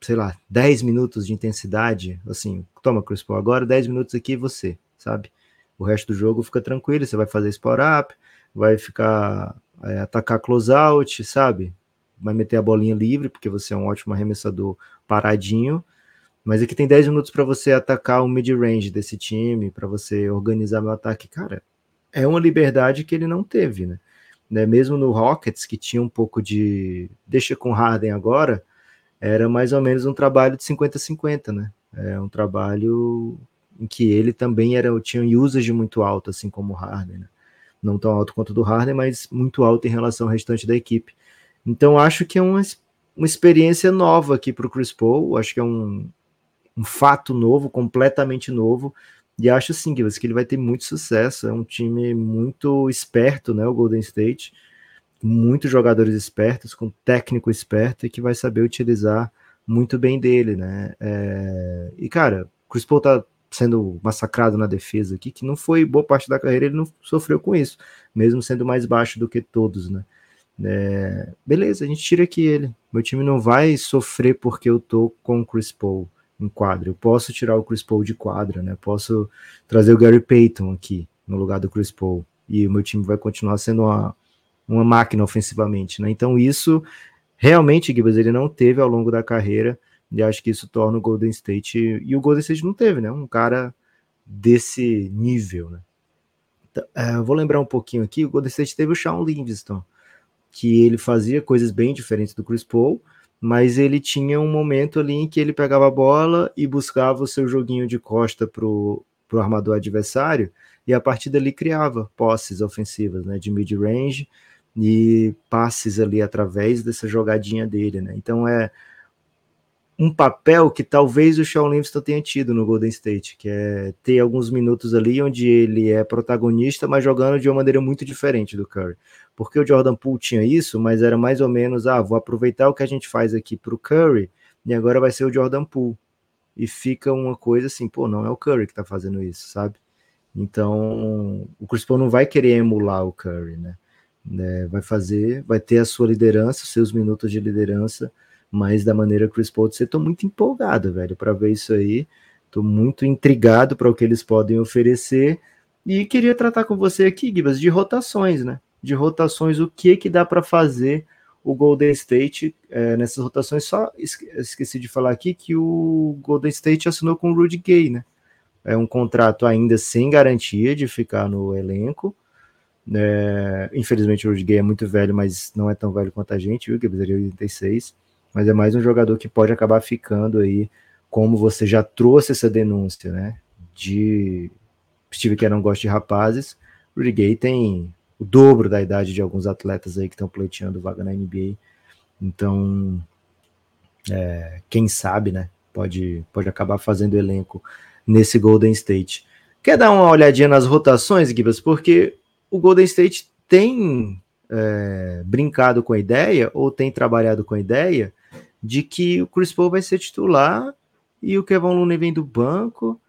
sei lá, 10 minutos de intensidade, assim, toma Chris Paul agora, 10 minutos aqui você, sabe? O resto do jogo fica tranquilo, você vai fazer spot up, vai ficar é, atacar closeout, sabe? Vai meter a bolinha livre, porque você é um ótimo arremessador paradinho, mas aqui tem 10 minutos para você atacar o mid-range desse time, para você organizar meu ataque. Cara, é uma liberdade que ele não teve, né? né? Mesmo no Rockets, que tinha um pouco de. Deixa com Harden agora, era mais ou menos um trabalho de 50-50, né? É um trabalho em que ele também era tinha usage muito alto, assim como o Harden, né? Não tão alto quanto o do Harden, mas muito alto em relação ao restante da equipe. Então acho que é uma uma experiência nova aqui para o Chris Paul. Acho que é um, um fato novo, completamente novo. E acho sim que ele vai ter muito sucesso. É um time muito esperto, né? O Golden State. Muitos jogadores espertos, com técnico esperto e que vai saber utilizar muito bem dele, né? É... E, cara, o Chris Paul tá sendo massacrado na defesa aqui, que não foi boa parte da carreira, ele não sofreu com isso, mesmo sendo mais baixo do que todos, né? É, beleza, a gente tira aqui ele. Meu time não vai sofrer porque eu tô com o Chris Paul em quadra. Eu posso tirar o Chris Paul de quadra, né? Posso trazer o Gary Payton aqui no lugar do Chris Paul. E o meu time vai continuar sendo uma, uma máquina ofensivamente, né? Então isso realmente, Gibbs, ele não teve ao longo da carreira. E acho que isso torna o Golden State. E o Golden State não teve, né? Um cara desse nível, né? Então, é, vou lembrar um pouquinho aqui. O Golden State teve o Shawn Livingston que ele fazia coisas bem diferentes do Chris Paul, mas ele tinha um momento ali em que ele pegava a bola e buscava o seu joguinho de costa para o armador adversário, e a partir dali criava posses ofensivas, né, de mid-range e passes ali através dessa jogadinha dele, né? Então é um papel que talvez o Shawn Livingston tenha tido no Golden State, que é ter alguns minutos ali onde ele é protagonista, mas jogando de uma maneira muito diferente do Curry. Porque o Jordan Poole tinha isso, mas era mais ou menos, ah, vou aproveitar o que a gente faz aqui para o Curry e agora vai ser o Jordan Poole. E fica uma coisa assim, pô, não é o Curry que está fazendo isso, sabe? Então, o Chris Paul não vai querer emular o Curry, né? né? Vai fazer, vai ter a sua liderança, seus minutos de liderança, mas da maneira que o Chris Paul, você tô muito empolgado, velho, para ver isso aí. Tô muito intrigado para o que eles podem oferecer e queria tratar com você aqui, Gibas, de rotações, né? De rotações, o que que dá para fazer o Golden State é, nessas rotações. Só esqueci de falar aqui que o Golden State assinou com o Rudy Gay, né? É um contrato ainda sem garantia de ficar no elenco. É, infelizmente o Rudy Gay é muito velho, mas não é tão velho quanto a gente, viu? Gibbs é 86. Mas é mais um jogador que pode acabar ficando aí, como você já trouxe essa denúncia, né? De Steve que não gosta de rapazes. Rudy Gay tem o dobro da idade de alguns atletas aí que estão pleiteando vaga na NBA. Então, é, quem sabe, né? Pode, pode acabar fazendo elenco nesse Golden State. Quer dar uma olhadinha nas rotações, Gibas? Porque o Golden State tem é, brincado com a ideia, ou tem trabalhado com a ideia, de que o Chris Paul vai ser titular e o Kevin Looney vem do banco.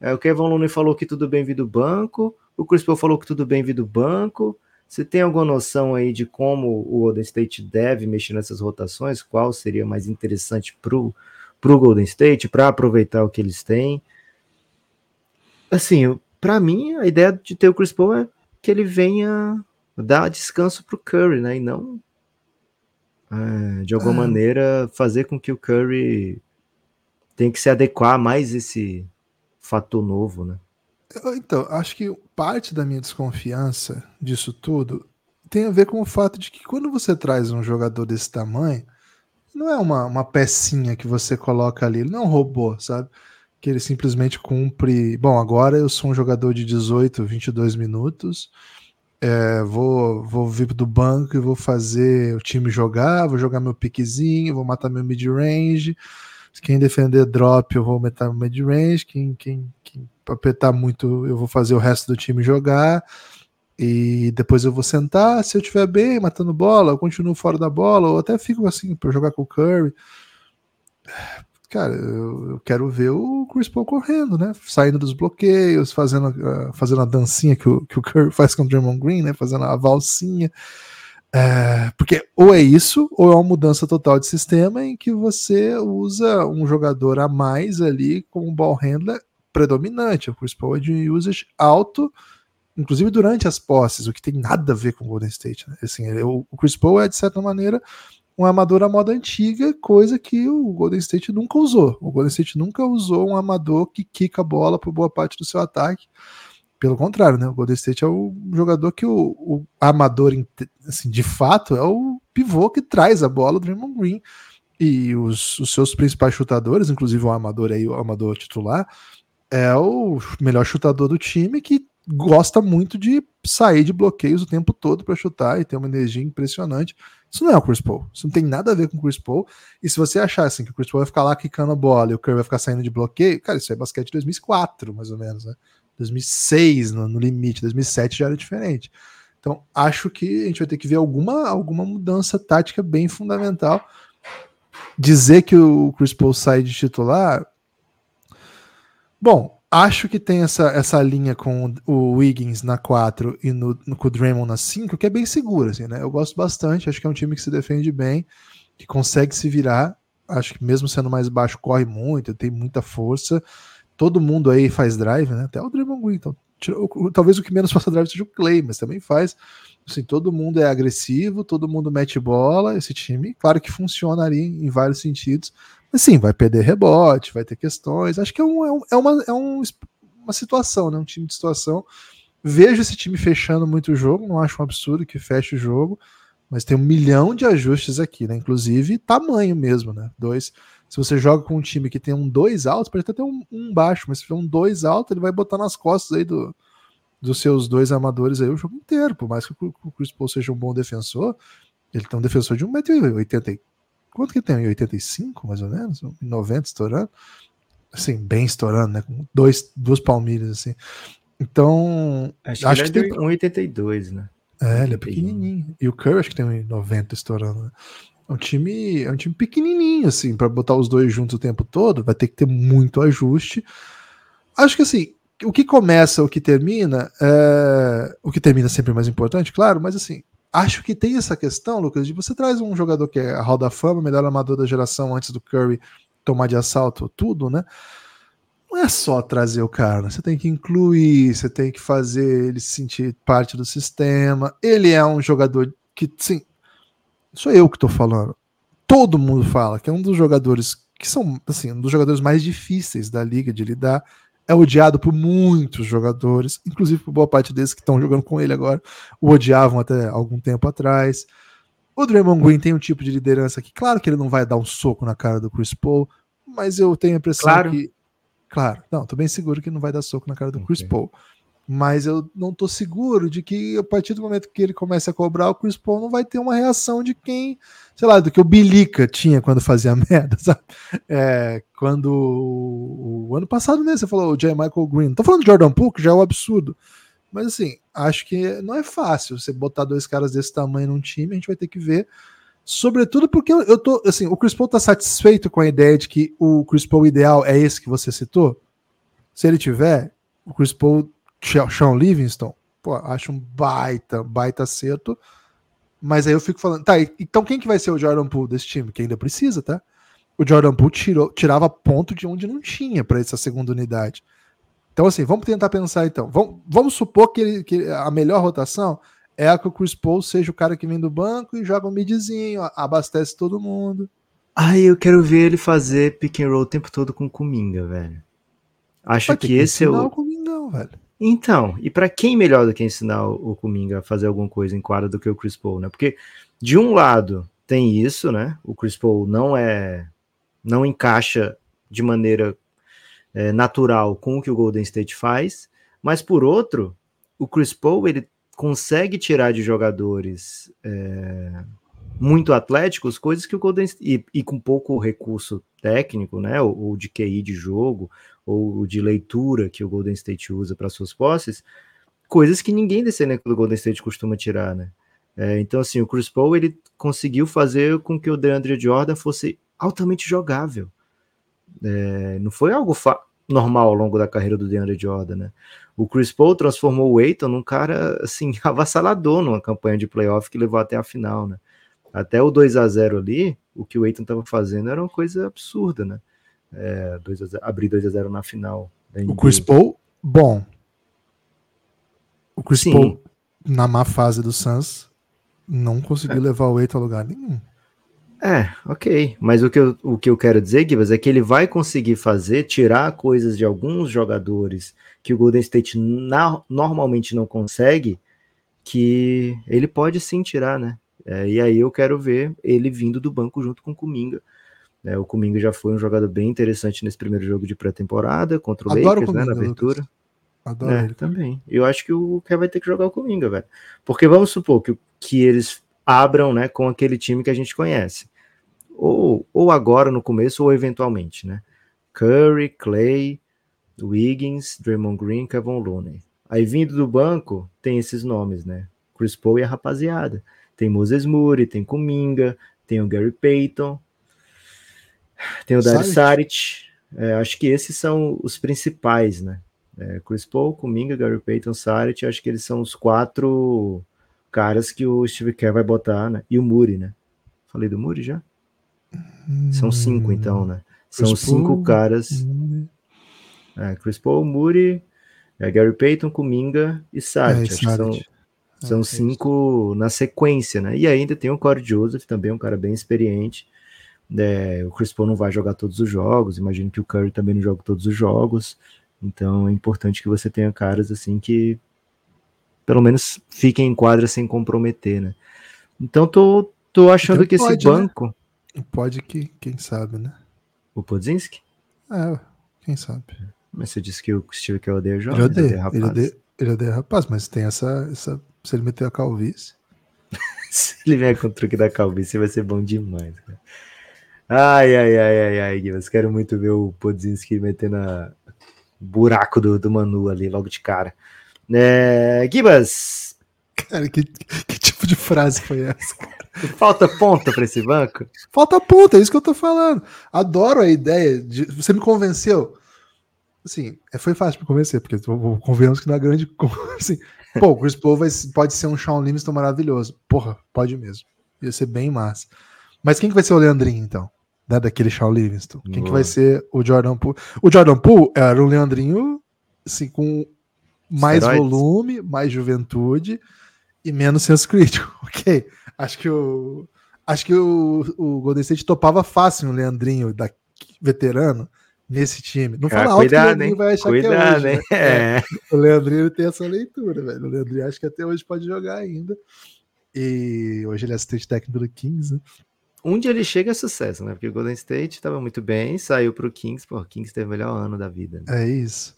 É, o Kevin Looney falou que tudo bem vir do banco, o Chris Paul falou que tudo bem vir do banco. Você tem alguma noção aí de como o Golden State deve mexer nessas rotações? Qual seria mais interessante para o Golden State, para aproveitar o que eles têm? Assim, para mim, a ideia de ter o Chris Paul é que ele venha dar descanso para o Curry, né? E não é, de alguma ah. maneira fazer com que o Curry tenha que se adequar a mais esse fator novo, né? Então, acho que parte da minha desconfiança disso tudo tem a ver com o fato de que quando você traz um jogador desse tamanho, não é uma, uma pecinha que você coloca ali, ele não é um robô, sabe? Que ele simplesmente cumpre. Bom, agora eu sou um jogador de 18, 22 minutos, é, vou, vou vir do banco e vou fazer o time jogar, vou jogar meu piquezinho, vou matar meu mid-range. Quem defender drop, eu vou matar meu mid-range. Quem, quem, quem apertar muito, eu vou fazer o resto do time jogar. E depois eu vou sentar. Se eu estiver bem, matando bola, eu continuo fora da bola, ou até fico assim para jogar com o Curry. Cara, eu, eu, quero ver o Chris Paul correndo, né? Saindo dos bloqueios, fazendo, fazendo a dancinha que o, que o Curry faz com o Draymond Green, né? Fazendo a valsinha. É, porque ou é isso, ou é uma mudança total de sistema em que você usa um jogador a mais ali com um ball handler predominante. O Chris Paul é de usage alto, inclusive durante as posses, o que tem nada a ver com o Golden State. Né? Assim, ele, o Chris Paul é, de certa maneira, um amador à moda antiga, coisa que o Golden State nunca usou. O Golden State nunca usou um amador que quica a bola por boa parte do seu ataque. Pelo contrário, né? O Golden State é o jogador que o, o amador, assim, de fato, é o pivô que traz a bola do Draymond Green. E os, os seus principais chutadores, inclusive o amador aí, o amador titular, é o melhor chutador do time que gosta muito de sair de bloqueios o tempo todo para chutar e ter uma energia impressionante. Isso não é o Chris Paul. Isso não tem nada a ver com o Chris Paul. E se você achar assim que o Chris Paul vai ficar lá quicando a bola e o Curry vai ficar saindo de bloqueio, cara, isso é basquete de 2004, mais ou menos, né? 2006 no, no limite, 2007 já era diferente. Então, acho que a gente vai ter que ver alguma, alguma mudança tática bem fundamental. Dizer que o Chris Paul sai de titular, Bom, acho que tem essa, essa linha com o Wiggins na 4 e no, no, com o Draymond na 5, que é bem segura, assim, né? Eu gosto bastante, acho que é um time que se defende bem, que consegue se virar. Acho que mesmo sendo mais baixo, corre muito, tem muita força. Todo mundo aí faz drive, né? Até o Draymond Green. Então, talvez o que menos faça drive seja o Clay, mas também faz. Assim, todo mundo é agressivo, todo mundo mete bola. Esse time, claro que funciona ali em vários sentidos, Sim, vai perder rebote, vai ter questões. Acho que é, um, é, um, é, uma, é um, uma situação, né? Um time de situação. Vejo esse time fechando muito o jogo, não acho um absurdo que feche o jogo, mas tem um milhão de ajustes aqui, né? Inclusive tamanho mesmo, né? Dois. Se você joga com um time que tem um dois alto, pode até ter um, um baixo, mas se tiver um dois alto, ele vai botar nas costas aí do, dos seus dois amadores aí o jogo inteiro. Por mais que o Chris Paul seja um bom defensor, ele tem um defensor de 1,80m Quanto que tem? 85, mais ou menos? 90 estourando? Assim, bem estourando, né? Com dois, duas palmilhas, assim. Então. Acho, acho que, que, é tem. 1,82, né? É, ele é pequenininho. E o Curry acho que tem 1,90 estourando, né? É um time, é um time pequenininho, assim, para botar os dois juntos o tempo todo, vai ter que ter muito ajuste. Acho que assim, o que começa, o que termina, é... o que termina é sempre mais importante, claro, mas assim, acho que tem essa questão, Lucas, de você traz um jogador que é a Hall da Fama, melhor amador da geração antes do Curry tomar de assalto tudo, né? Não é só trazer o cara, né? você tem que incluir, você tem que fazer ele se sentir parte do sistema. Ele é um jogador que, sim, sou eu que tô falando. Todo mundo fala que é um dos jogadores que são, assim, um dos jogadores mais difíceis da liga de lidar é odiado por muitos jogadores, inclusive por boa parte desses que estão jogando com ele agora, o odiavam até algum tempo atrás. O Draymond Green tem um tipo de liderança que, claro que ele não vai dar um soco na cara do Chris Paul, mas eu tenho a impressão Claro. que. Claro, não, tô bem seguro que não vai dar soco na cara do Chris Ok. Paul. Mas eu não tô seguro de que a partir do momento que ele começa a cobrar, o Chris Paul não vai ter uma reação de quem, sei lá, do que o Bilica tinha quando fazia merda, sabe? É, quando o, ano passado mesmo, você falou o J. Michael Green. Tô falando de Jordan Poole, que já é um absurdo. Mas assim, acho que não é fácil você botar dois caras desse tamanho num time, a gente vai ter que ver. Sobretudo porque eu, tô, assim, o Chris Paul tá satisfeito com a ideia de que o Chris Paul ideal é esse que você citou? Se ele tiver, o Chris Paul, Sean Livingston, pô, acho um baita, baita acerto. Mas aí eu fico falando, tá, então quem que vai ser o Jordan Poole desse time? Que ainda precisa, tá? O Jordan Poole tirou, tirava ponto de onde não tinha para essa segunda unidade. Então, assim, vamos tentar pensar então. Vamos, vamos supor que, ele- que a melhor rotação é a que o Chris Paul seja o cara que vem do banco e joga um midzinho, abastece todo mundo. Ai, eu quero ver ele fazer pick and roll o tempo todo com Kuminga, velho. Acho ter que esse é o. o Comingão, velho. Então, e pra quem melhor do que ensinar o Kuminga a fazer alguma coisa em quadra do que o Chris Paul, né? Porque de um lado tem isso, né? O Chris Paul não é não encaixa de maneira é, natural com o que o Golden State faz, mas por outro, o Chris Paul ele consegue tirar de jogadores é, muito atléticos coisas que o Golden State, e, e com pouco recurso técnico, né? Ou, ou de QI de jogo, ou de leitura que o Golden State usa para suas posses, coisas que ninguém desse elenco do Golden State costuma tirar, né? É, então, assim, o Chris Paul ele conseguiu fazer com que o DeAndre Jordan fosse altamente jogável. É, não foi algo normal ao longo da carreira do DeAndre Jordan, né? O Chris Paul transformou o Aiton num cara, assim, avassalador numa campanha de playoff que levou até a final, né? Até o 2 a 0 ali, o que o Aiton estava fazendo era uma coisa absurda, né? É, 2 a 0, abrir 2 a 0 na final. O. Chris Paul, bom. O Chris Sim. Paul, na má fase do Suns, não conseguiu levar o Eight a lugar nenhum. É, ok. Mas o que, eu, o que eu quero dizer, Gibas, é que ele vai conseguir fazer, tirar coisas de alguns jogadores que o Golden State na- normalmente não consegue, que ele pode sim tirar, né? É, e aí eu quero ver ele vindo do banco junto com o Kuminga. É, o Kuminga já foi um jogador bem interessante nesse primeiro jogo de pré-temporada contra o Adoro o Lakers, né, na Kuminga, abertura. Lucas. Adoro É, ele. também. Eu acho que o Kevin vai ter que jogar o Cominga, velho. Porque vamos supor que, que eles abram, né, com aquele time que a gente conhece. Ou, ou agora no começo, ou eventualmente, né? Curry, Clay, Wiggins, Draymond Green, Kevin Looney. Aí vindo do banco, tem esses nomes, né? Chris Paul e a rapaziada. Tem Moses Moody, tem Kuminga, tem o Gary Payton, tem o Dario Saric. É, acho que esses são os principais, né? É, Chris Paul, Kuminga, Gary Payton, Saric, acho que eles são os quatro caras que o Steve Kerr vai botar, né? E o Muri, né? Falei do Muri já? São cinco, então, né? São Hum. Chris cinco Paul, caras. Hum, É, Chris Paul, Muri, é, Gary Payton, Kuminga e Saric. É, acho que são, são É, é cinco na sequência, né? E ainda tem o Corey Joseph, também um cara bem experiente. É, o Chris Paul não vai jogar todos os jogos, imagino que o Curry também não joga todos os jogos. Então é importante que você tenha caras assim que pelo menos fiquem em quadra sem comprometer, né? Então tô, tô achando Então que esse pode, né? banco. Pode que, quem sabe, né? O Podzinski? É, quem sabe. Mas você disse que o Steve Kerr odeia Ele jovens, odeia, odeia ele rapazes. odeia, ele odeia rapaz, mas tem essa, essa. Se ele meter a calvície. Se ele vier com o truque da calvície, vai ser bom demais, cara. Ai, ai, ai, ai, ai. Quero muito ver o Podzinski metendo a- buraco do, do Manu ali logo de cara. É, Gibas, Cara, que, que tipo de frase foi essa? falta ponta para esse banco? Falta ponta, é isso que eu tô falando. Adoro a ideia de. Você me convenceu. Assim, é, foi fácil me convencer, porque eu- convenhamos que na grande. Assim, Pô, o Chris Paul vai, pode ser um Shawn Livingston maravilhoso. Porra, pode mesmo. Ia ser bem massa. Mas quem que vai ser o Leandrinho, então? Da, daquele Shawn Livingston? Quem Boa. que vai ser o Jordan Poole? O Jordan Poole era um Leandrinho, assim, com mais Steroids. volume, mais juventude e menos senso crítico. Ok. Acho que o. Acho que o, o Golden State topava fácil o Leandrinho da, veterano nesse time. Não fala alto cuidado, que o Leandrinho vai achar cuidado, que é hoje. Né? É. O Leandrinho tem essa leitura, velho. O Leandrinho acho que até hoje pode jogar ainda. E hoje ele é assistente técnico do Kings, né? Onde ele chega é sucesso, né? Porque o Golden State estava muito bem, saiu para o Kings, pô, o Kings teve o melhor ano da vida. Né? É isso.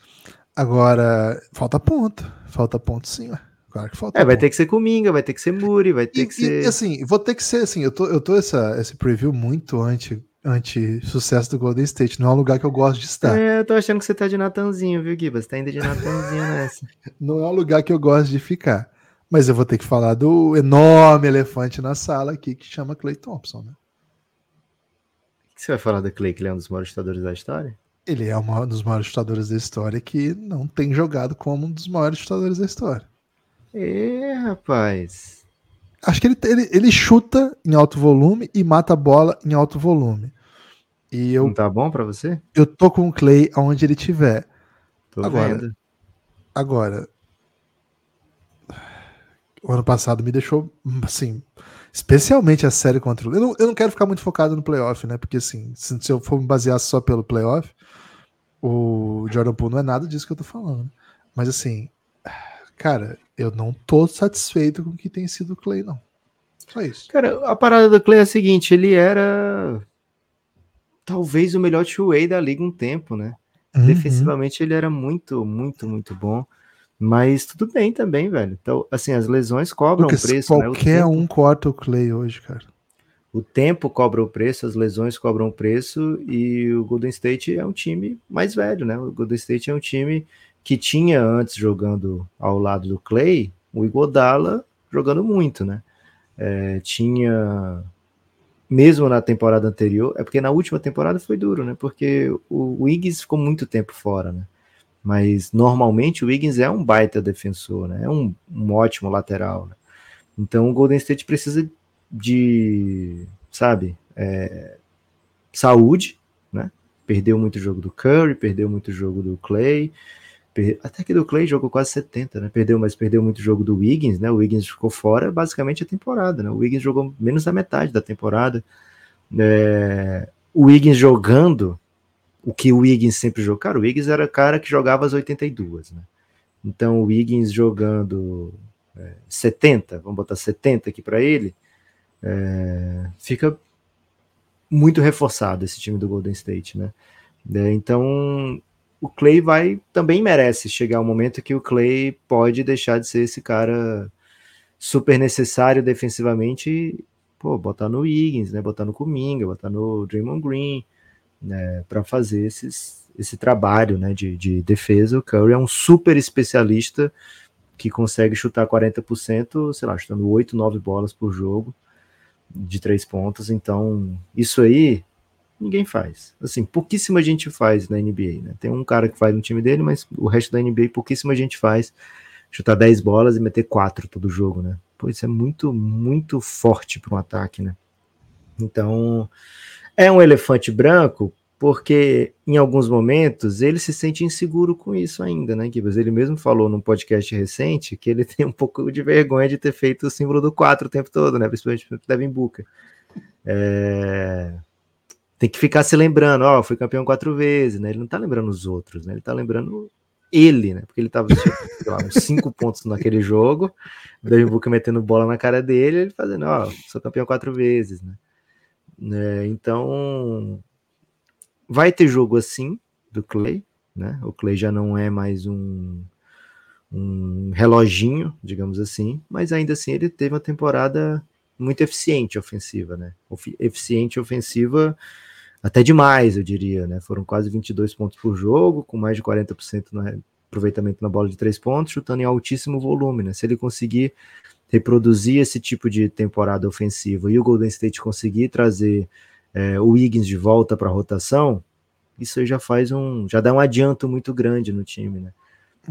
Agora, falta ponto. Falta ponto sim, ué. Claro que falta. É, vai ter que ser Cominga, vai ter que ser Muri, vai ter e, que ser. E, assim, vou ter que ser assim, eu tô, eu tô essa, esse preview muito anti anti-sucesso do Golden State. Não é um lugar que eu gosto de estar. É, eu tô achando que você tá de Natanzinho, viu, Giba? Você tá indo de Natanzinho nessa. Não é um lugar que eu gosto de ficar. Mas eu vou ter que falar do enorme elefante na sala aqui que chama Clay Thompson, né? O que você vai falar do Clay, que ele é um dos maiores chutadores da história? Ele é um dos maiores chutadores da história que não tem jogado como um dos maiores chutadores da história. É, rapaz. Acho que ele, ele, ele chuta em alto volume e mata a bola em alto volume. E eu, Não tá bom para você? Eu tô com o Clay aonde ele tiver. Tô agora, vendo. agora, o ano passado me deixou, assim, especialmente a série contra o. Eu não, eu não quero ficar muito focado no playoff, né? Porque, assim, se, se eu for me basear só pelo playoff, o Jordan Poole não é nada disso que eu tô falando. Mas, assim, cara, eu não tô satisfeito com o que tem sido o Clay, não. Só isso. Cara, a parada do Clay é a seguinte: ele era talvez o melhor two-way da liga um tempo, né? Uhum. Defensivamente ele era muito, muito, muito bom. Mas tudo bem também, velho. Então, assim, as lesões cobram Lucas, preço. Né? Qualquer né? um corta o Clay hoje, cara. O tempo cobra o preço, as lesões cobram o preço e o Golden State é um time mais velho, né? O Golden State é um time que tinha antes jogando ao lado do Clay, o Igodala jogando muito, né? É, tinha mesmo na temporada anterior, é porque na última temporada foi duro, né? Porque o Wiggins ficou muito tempo fora, né? Mas normalmente o Wiggins é um baita defensor, né? É um, um ótimo lateral. Né? Então o Golden State precisa de, sabe, é, saúde, né? Perdeu muito jogo do Curry, perdeu muito jogo do Clay, até que do Clay jogou quase 70, né? Perdeu, mas perdeu muito jogo do Wiggins, né? O Wiggins ficou fora basicamente a temporada, né? O Wiggins jogou menos da metade da temporada. É... O Wiggins jogando o que o Wiggins sempre jogou. Cara, o Wiggins era cara que jogava as 82, né? Então o Wiggins jogando é, 70, vamos botar 70 aqui para ele, é, fica muito reforçado esse time do Golden State, né? É, então o Clay vai também merece chegar um momento que o Clay pode deixar de ser esse cara super necessário defensivamente pô, botar no Wiggins, né, botar no Kuminga, botar no Draymond Green, né, para fazer esses, esse trabalho, né, de, de defesa. O Curry é um super especialista que consegue chutar 40%, sei lá, chutando 8, 9 bolas por jogo de três pontos. Então, isso aí ninguém faz. Assim, pouquíssima gente faz na NBA, né? Tem um cara que faz no time dele, mas o resto da NBA pouquíssima gente faz. Chutar 10 bolas e meter 4 todo jogo, né? Pô, isso é muito, muito forte para um ataque, né? Então, é um elefante branco porque em alguns momentos ele se sente inseguro com isso ainda, né, Gibas? Ele mesmo falou num podcast recente que ele tem um pouco de vergonha de ter feito o símbolo do 4 o tempo todo, né? Principalmente o Devin Booker. É tem que ficar se lembrando, ó, foi campeão quatro vezes, né? Ele não tá lembrando os outros, né? Ele tá lembrando ele, né? Porque ele tava, sei lá, uns cinco pontos naquele jogo, o Devin Booker metendo bola na cara dele, ele fazendo, ó, sou campeão quatro vezes, né? É, então, vai ter jogo assim do Clay, né? O Clay já não é mais um, um reloginho, digamos assim, mas ainda assim ele teve uma temporada muito eficiente ofensiva, né? Eficiente ofensiva até demais, eu diria, né? Foram quase 22 pontos por jogo, com mais de 40% no aproveitamento na bola de três pontos, chutando em altíssimo volume, né? Se ele conseguir reproduzir esse tipo de temporada ofensiva e o Golden State conseguir trazer é, o Wiggins de volta para a rotação, isso aí já faz um, já dá um adianto muito grande no time, né?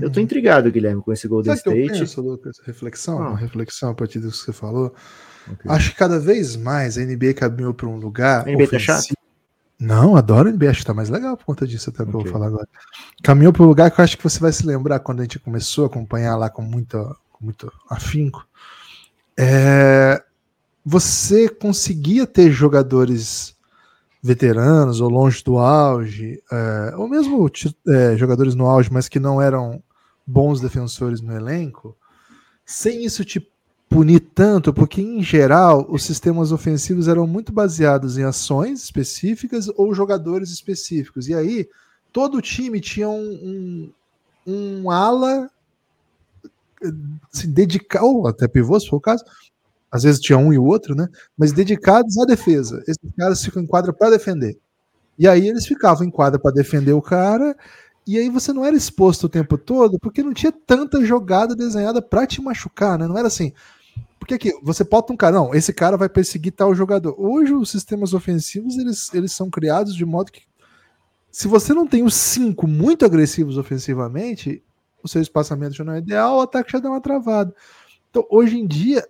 Eu tô intrigado, Guilherme, com esse Golden Sabe o que eu State. penso, Lucas? Reflexão, Ah. uma reflexão a partir disso que você falou. Ok. Acho que cada vez mais a NBA caminhou para um lugar. A NBA tá ofensivo. chato? Não, adoro a NBA, acho que tá mais legal por conta disso, até o que eu vou falar agora. Caminhou para um lugar que eu acho que você vai se lembrar quando a gente começou a acompanhar lá com, muita, com muito afinco. É, você conseguia ter jogadores veteranos ou longe do auge, é, ou mesmo é, jogadores no auge, mas que não eram bons defensores no elenco, sem isso te punir tanto, porque em geral os sistemas ofensivos eram muito baseados em ações específicas ou jogadores específicos. E aí todo time tinha um, um, um ala assim, dedicado, ou até pivô, se for o caso. Às vezes tinha um e o outro, né? Mas dedicados à defesa. Esses caras ficam em quadra para defender. E aí eles ficavam em quadra para defender o cara. E aí você não era exposto o tempo todo, porque não tinha tanta jogada desenhada para te machucar, né? Não era assim. Porque aqui, você bota um cara, não, esse cara vai perseguir tal jogador. Hoje os sistemas ofensivos, eles, eles são criados de modo que se você não tem os cinco muito agressivos ofensivamente, o seu espaçamento já não é ideal, o ataque já dá uma travada. Então, hoje em dia,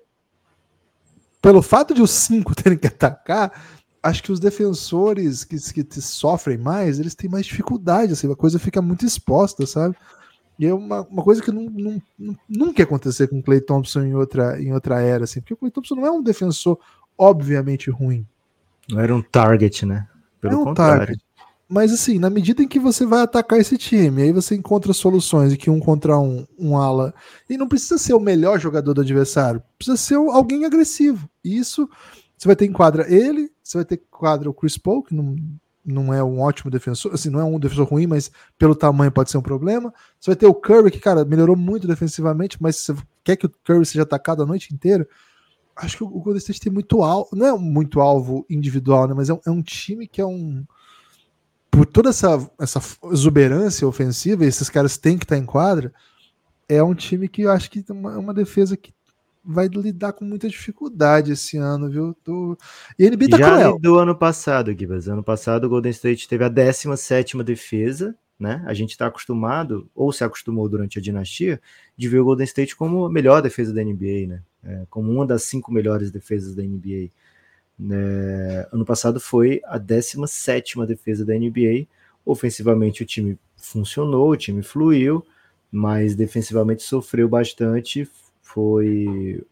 pelo fato de os cinco terem que atacar, acho que os defensores que, que sofrem mais, eles têm mais dificuldade, assim, a coisa fica muito exposta, sabe? E é uma, uma coisa que não, não- nunca ia acontecer com o Clay Thompson em outra, em outra era, assim, porque o Clay Thompson não é um defensor obviamente ruim. Não era um target, né? Pelo é um contrário. target. Mas assim, na medida em que você vai atacar esse time, aí você encontra soluções e que um contra um, um ala. E não precisa ser o melhor jogador do adversário, precisa ser alguém agressivo. E isso você vai ter em quadra ele, você vai ter em quadra o Chris Paul, que não, não é um ótimo defensor, assim, não é um defensor ruim, mas pelo tamanho pode ser um problema. Você vai ter o Curry, que, cara, melhorou muito defensivamente, mas você quer que o Curry seja atacado a noite inteira. Acho que o Golden State tem muito alvo, não é muito alvo individual, né? Mas é um, é um time que é um por toda essa, essa exuberância ofensiva, e esses caras têm que estar em quadra, é um time que eu acho que é uma, uma defesa que vai lidar com muita dificuldade esse ano, viu? Tô... E a NBA tá Já cruel. lidou ano passado, Gibas. Ano passado o Golden State teve a 17ª defesa, né? A gente está acostumado, ou se acostumou durante a dinastia, de ver o Golden State como a melhor defesa da NBA, né? É, como uma das cinco melhores defesas da NBA. Né? Ano passado foi a 17ª defesa da NBA. Ofensivamente o time funcionou, o time fluiu, mas defensivamente sofreu bastante. Foi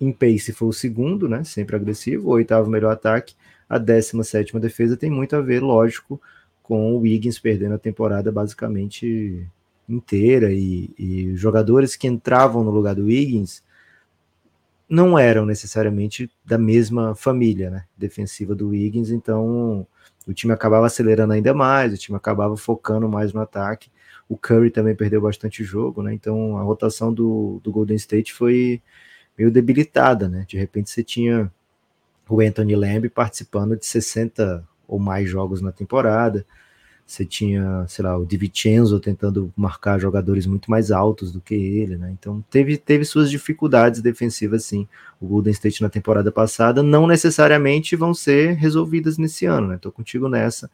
em pace foi o segundo, né? Sempre agressivo, o oitavo melhor ataque. A 17 defesa tem muito a ver, lógico, com o Wiggins perdendo a temporada basicamente inteira e, e jogadores que entravam no lugar do Wiggins não eram necessariamente da mesma família, né? Defensiva do Wiggins, então o time acabava acelerando ainda mais, o time acabava focando mais no ataque. O Curry também perdeu bastante jogo, né? Então a rotação do, do Golden State foi meio debilitada, né? De repente você tinha o Anthony Lamb participando de 60 ou mais jogos na temporada. Você tinha, sei lá, o DiVincenzo tentando marcar jogadores muito mais altos do que ele, né? Então teve, teve suas dificuldades defensivas, sim. O Golden State na temporada passada não necessariamente vão ser resolvidas nesse ano, né? Tô contigo nessa.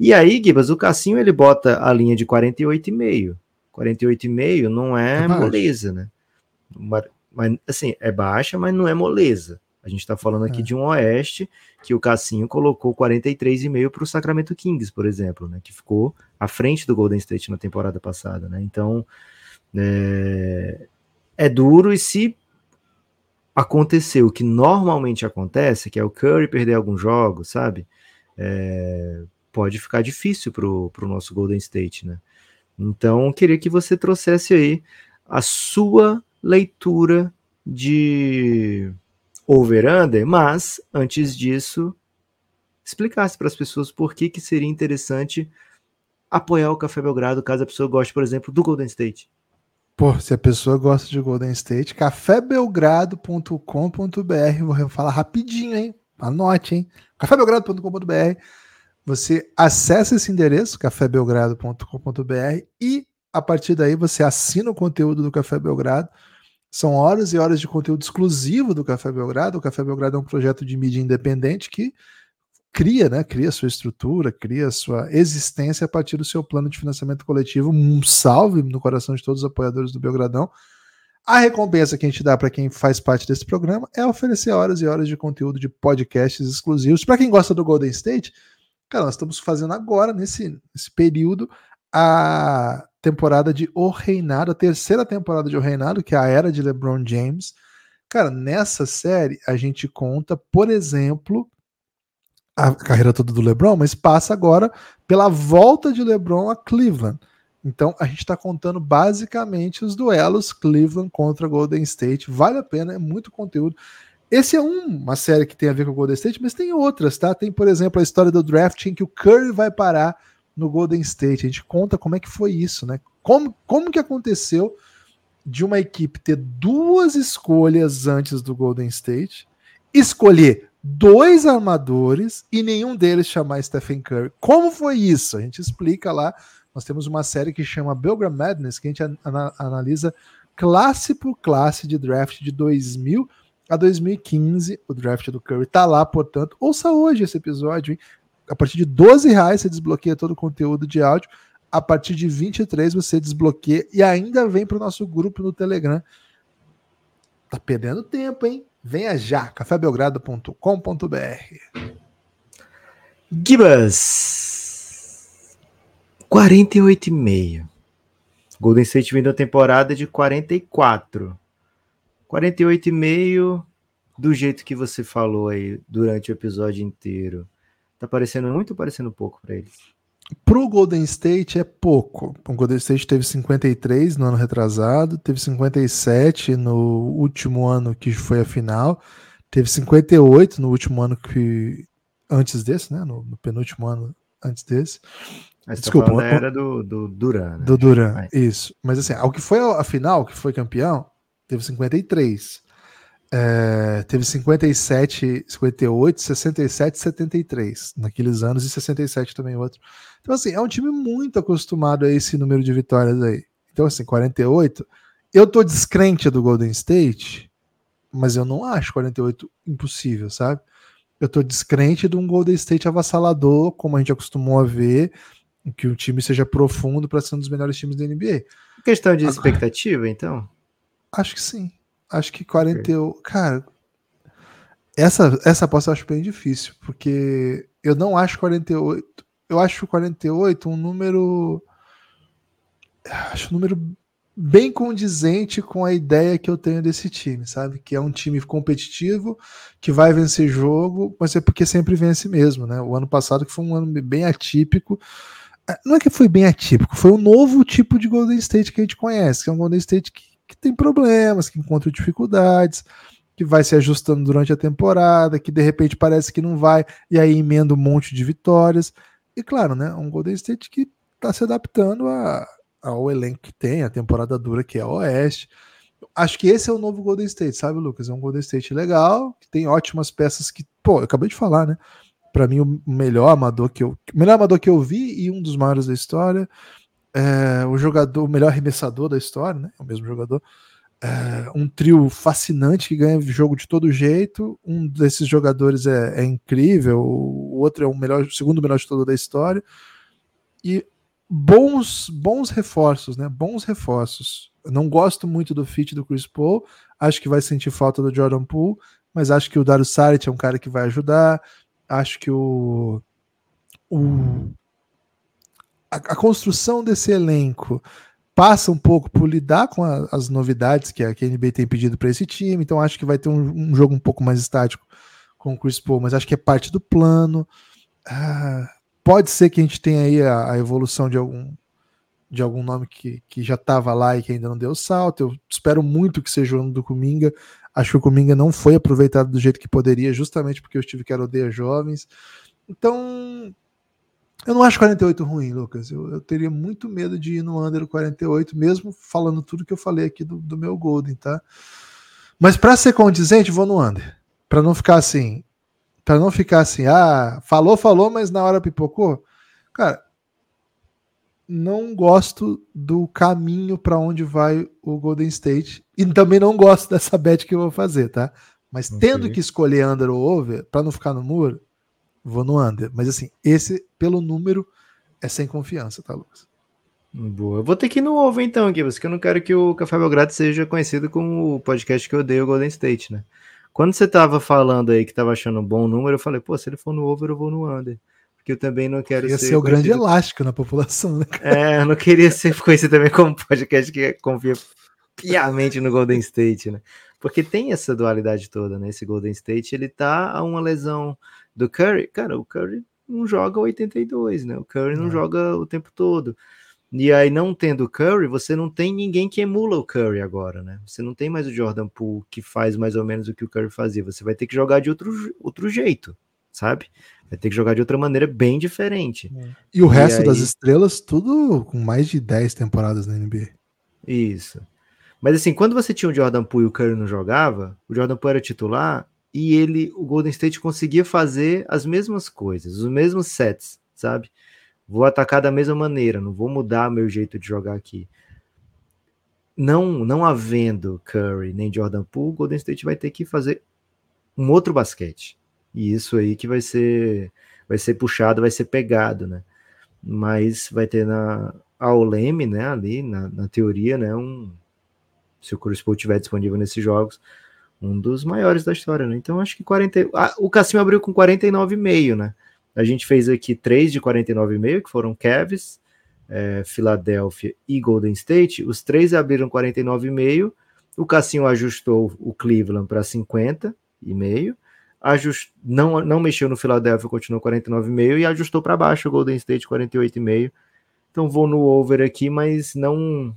E aí, Gibas, o Cassinho ele bota a linha de 48,5. 48,5 não é, É moleza, né? Mas, assim, é baixa, mas não é moleza. A gente tá falando aqui É. de um Oeste que o Cassinho colocou 43,5 para o Sacramento Kings, por exemplo, né? Que ficou à frente do Golden State na temporada passada, né? Então é, é duro e se acontecer o que normalmente acontece, que é o Curry perder alguns jogos, sabe? É, pode ficar difícil pro, pro nosso Golden State, né? Então, queria que você trouxesse aí a sua leitura de over-under, mas antes disso, explicasse para as pessoas por que, que seria interessante apoiar o Café Belgrado caso a pessoa goste, por exemplo, do Golden State. Pô, se a pessoa gosta de Golden State, cafébelgrado.com.br, vou falar rapidinho, hein? Anote, hein? cafébelgrado.com.br. Você acessa esse endereço, cafébelgrado.com.br, e a partir daí você assina o conteúdo do Café Belgrado. São horas e horas de conteúdo exclusivo do Café Belgrado. O Café Belgrado é um projeto de mídia independente que cria, né? Cria sua estrutura, cria sua existência a partir do seu plano de financiamento coletivo. Um salve no coração de todos os apoiadores do Belgradão. A recompensa que a gente dá para quem faz parte desse programa é oferecer horas e horas de conteúdo de podcasts exclusivos. Para quem gosta do Golden State, cara, nós estamos fazendo agora, nesse, nesse período, a temporada de O Reinado, a terceira temporada de O Reinado, que é a era de LeBron James. Cara, nessa série a gente conta, por exemplo, a carreira toda do LeBron, mas passa agora pela volta de LeBron a Cleveland. Então a gente está contando basicamente os duelos Cleveland contra Golden State. Vale a pena, é muito conteúdo. Esse é um, uma série que tem a ver com o Golden State, mas tem outras, tá? Tem, por exemplo, a história do draft em que o Curry vai parar no Golden State. A gente conta como é que foi isso, né? Como, como que aconteceu de uma equipe ter duas escolhas antes do Golden State, escolher dois armadores e nenhum deles chamar Stephen Curry. Como foi isso? A gente explica lá. Nós temos uma série que chama Belgram Madness, que a gente analisa classe por classe de draft de 2000 a 2015. O draft do Curry tá lá, portanto. Ouça hoje esse episódio. Hein? A partir de 12 reais você desbloqueia todo o conteúdo de áudio. A partir de 23 você desbloqueia e ainda vem para o nosso grupo no Telegram. Tá perdendo tempo, hein? Venha já, cafébelgrado.com.br. Gibas 48,5. Golden State vindo a temporada de 44. 48,5 do jeito que você falou aí durante o episódio inteiro. Tá parecendo muito ou parecendo pouco para eles? Pro Golden State é pouco. O Golden State teve 53 no ano retrasado, teve 57 no último ano que foi a final, teve 58 no último ano que antes desse, né? No, no penúltimo ano antes desse. Mas tá Desculpa, era do, do Duran. Né? Do Duran, isso. Mas assim, o que foi a final, que foi campeão, teve 53. É, teve 57, 58, 67, 73 naqueles anos e 67 também outro. Então, assim, é um time muito acostumado a esse número de vitórias aí. Então, assim, 48. Eu tô descrente do Golden State, mas eu não acho 48 impossível, sabe? Eu tô descrente de um Golden State avassalador, como a gente acostumou a ver, que o time seja profundo para ser um dos melhores times da NBA. Questão de expectativa, então? Acho que sim. Acho que 48. Cara, essa, essa aposta eu acho bem difícil, porque eu não acho 48. Eu acho 48 um número. Acho um número bem condizente com a ideia que eu tenho desse time, sabe? Que é um time competitivo, que vai vencer jogo, mas é porque sempre vence mesmo, né? O ano passado que foi um ano bem atípico. É, não é que foi bem atípico, foi um novo tipo de Golden State que a gente conhece, que é um Golden State que que tem problemas, que encontra dificuldades, que vai se ajustando durante a temporada, que de repente parece que não vai, e aí emenda um monte de vitórias. E claro, né, um Golden State que está se adaptando a, ao elenco que tem, a temporada dura que é o Oeste. Acho que esse é o novo Golden State, sabe, Lucas? É um Golden State legal, que tem ótimas peças que, pô, eu acabei de falar, né? Para mim, o melhor amador que eu. O melhor amador que eu vi e um dos maiores da história é, o jogador, o melhor arremessador da história, né? O mesmo jogador. É, um trio fascinante que ganha jogo de todo jeito. Um desses jogadores é, é incrível, o outro é o melhor, segundo melhor jogador da história. E bons, bons reforços, né? Bons reforços. Eu não gosto muito do fit do Chris Paul, acho que vai sentir falta do Jordan Poole, mas acho que o Dario Saric é um cara que vai ajudar. Acho que o, o a, a construção desse elenco passa um pouco por lidar com a, as novidades que a, NBA tem pedido para esse time, então acho que vai ter um, um, jogo um pouco mais estático com o Chris Paul, mas acho que é parte do plano. Ah, pode ser que a gente tenha aí a, a, evolução de algum de algum nome que, que já estava lá e que ainda não deu salto. Eu espero muito que seja o ano do Cominga. Acho que o Cominga não foi aproveitado do jeito que poderia, justamente porque eu estive que odeia jovens. Então, eu não acho 48 ruim, Lucas. Eu, eu, teria muito medo de ir no under 48, mesmo falando tudo que eu falei aqui do, do meu Golden, tá? Mas para ser condizente, vou no under. Para não ficar assim, para não ficar assim, ah, falou, falou, mas na hora pipocou. Cara, não gosto do caminho para onde vai o Golden State e também não gosto dessa bet que eu vou fazer, tá? Mas okay. tendo que escolher under ou over, para não ficar no muro, Vou no under. Mas assim, esse, pelo número, é sem confiança, tá, Lucas? Boa. Vou ter que ir no ovo então, aqui, porque eu não quero que o Café Belgrado seja conhecido como o podcast que eu odeio o Golden State, né? Quando você tava falando aí que tava achando um bom número, eu falei, pô, se ele for no over, eu vou no under. Porque eu também não quero Ia ser. ser o grande conhecido- elástico na população, né? É, eu não queria ser conhecido também como podcast que confia piamente no Golden State, né? Porque tem essa dualidade toda, né? Esse Golden State, ele tá a uma lesão do Curry. Cara, o Curry não joga 82, né? O Curry não Não. joga o tempo todo. E aí, não tendo o Curry, você não tem ninguém que emula o Curry agora, né? Você não tem mais o Jordan Poole que faz mais ou menos o que o Curry fazia. Você vai ter que jogar de outro, outro jeito, sabe? Vai ter que jogar de outra maneira bem diferente. E o resto aí- das estrelas, tudo com mais de 10 temporadas na NBA. Isso. Mas assim, quando você tinha o Jordan Poole e o Curry não jogava, o Jordan Poole era titular e ele, o Golden State conseguia fazer as mesmas coisas, os mesmos sets, sabe? Vou atacar da mesma maneira, não vou mudar meu jeito de jogar aqui. Não, não havendo Curry nem Jordan Poole, o Golden State vai ter que fazer um outro basquete. E isso aí que vai ser vai ser puxado, vai ser pegado, né? Mas vai ter na ao Leme, né, ali na, na teoria, né, um se o Chris Paul estiver disponível nesses jogos, um dos maiores da história, né? Então acho que 40, ah, o Cassino abriu com 49,5, né? A gente fez aqui três de 49,5, que foram Cavs, é, Filadélfia e Golden State. Os três abriram 49,5. O Cassinho ajustou o Cleveland para 50,5. Ajust... Não, não mexeu no Filadélfia, continuou 49,5 e ajustou para baixo o Golden State 48,5. Então vou no over aqui, mas não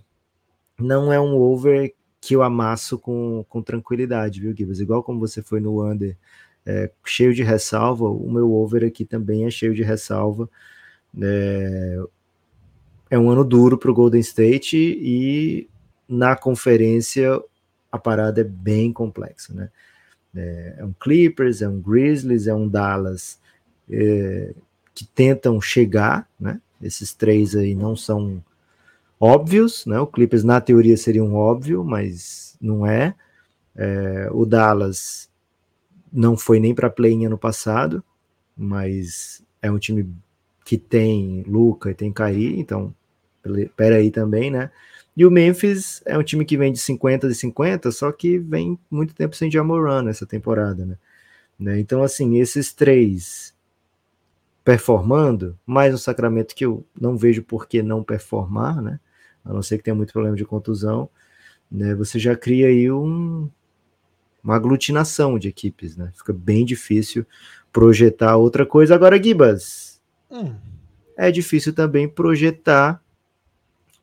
não é um over que eu amasso com, com tranquilidade, viu, Gibbs? Igual como você foi no under é, cheio de ressalva, o meu over aqui também é cheio de ressalva. É, é um ano duro para o Golden State e na conferência a parada é bem complexa, né? É, é um Clippers, é um Grizzlies, é um Dallas é, que tentam chegar, né? Esses três aí não são óbvios, né? O Clippers na teoria seria um óbvio, mas não é. é o Dallas não foi nem para play ano passado, mas é um time que tem Luca e tem Kyrie, então pera aí também, né? E o Memphis é um time que vem de 50 e 50, só que vem muito tempo sem Jamoran nessa temporada, né? né? Então, assim, esses três performando, mais um Sacramento que eu não vejo por que não performar, né? A não ser que tenha muito problema de contusão, né? Você já cria aí um, uma aglutinação de equipes, né? Fica bem difícil projetar outra coisa. Agora, Gibas, Hum. é difícil também projetar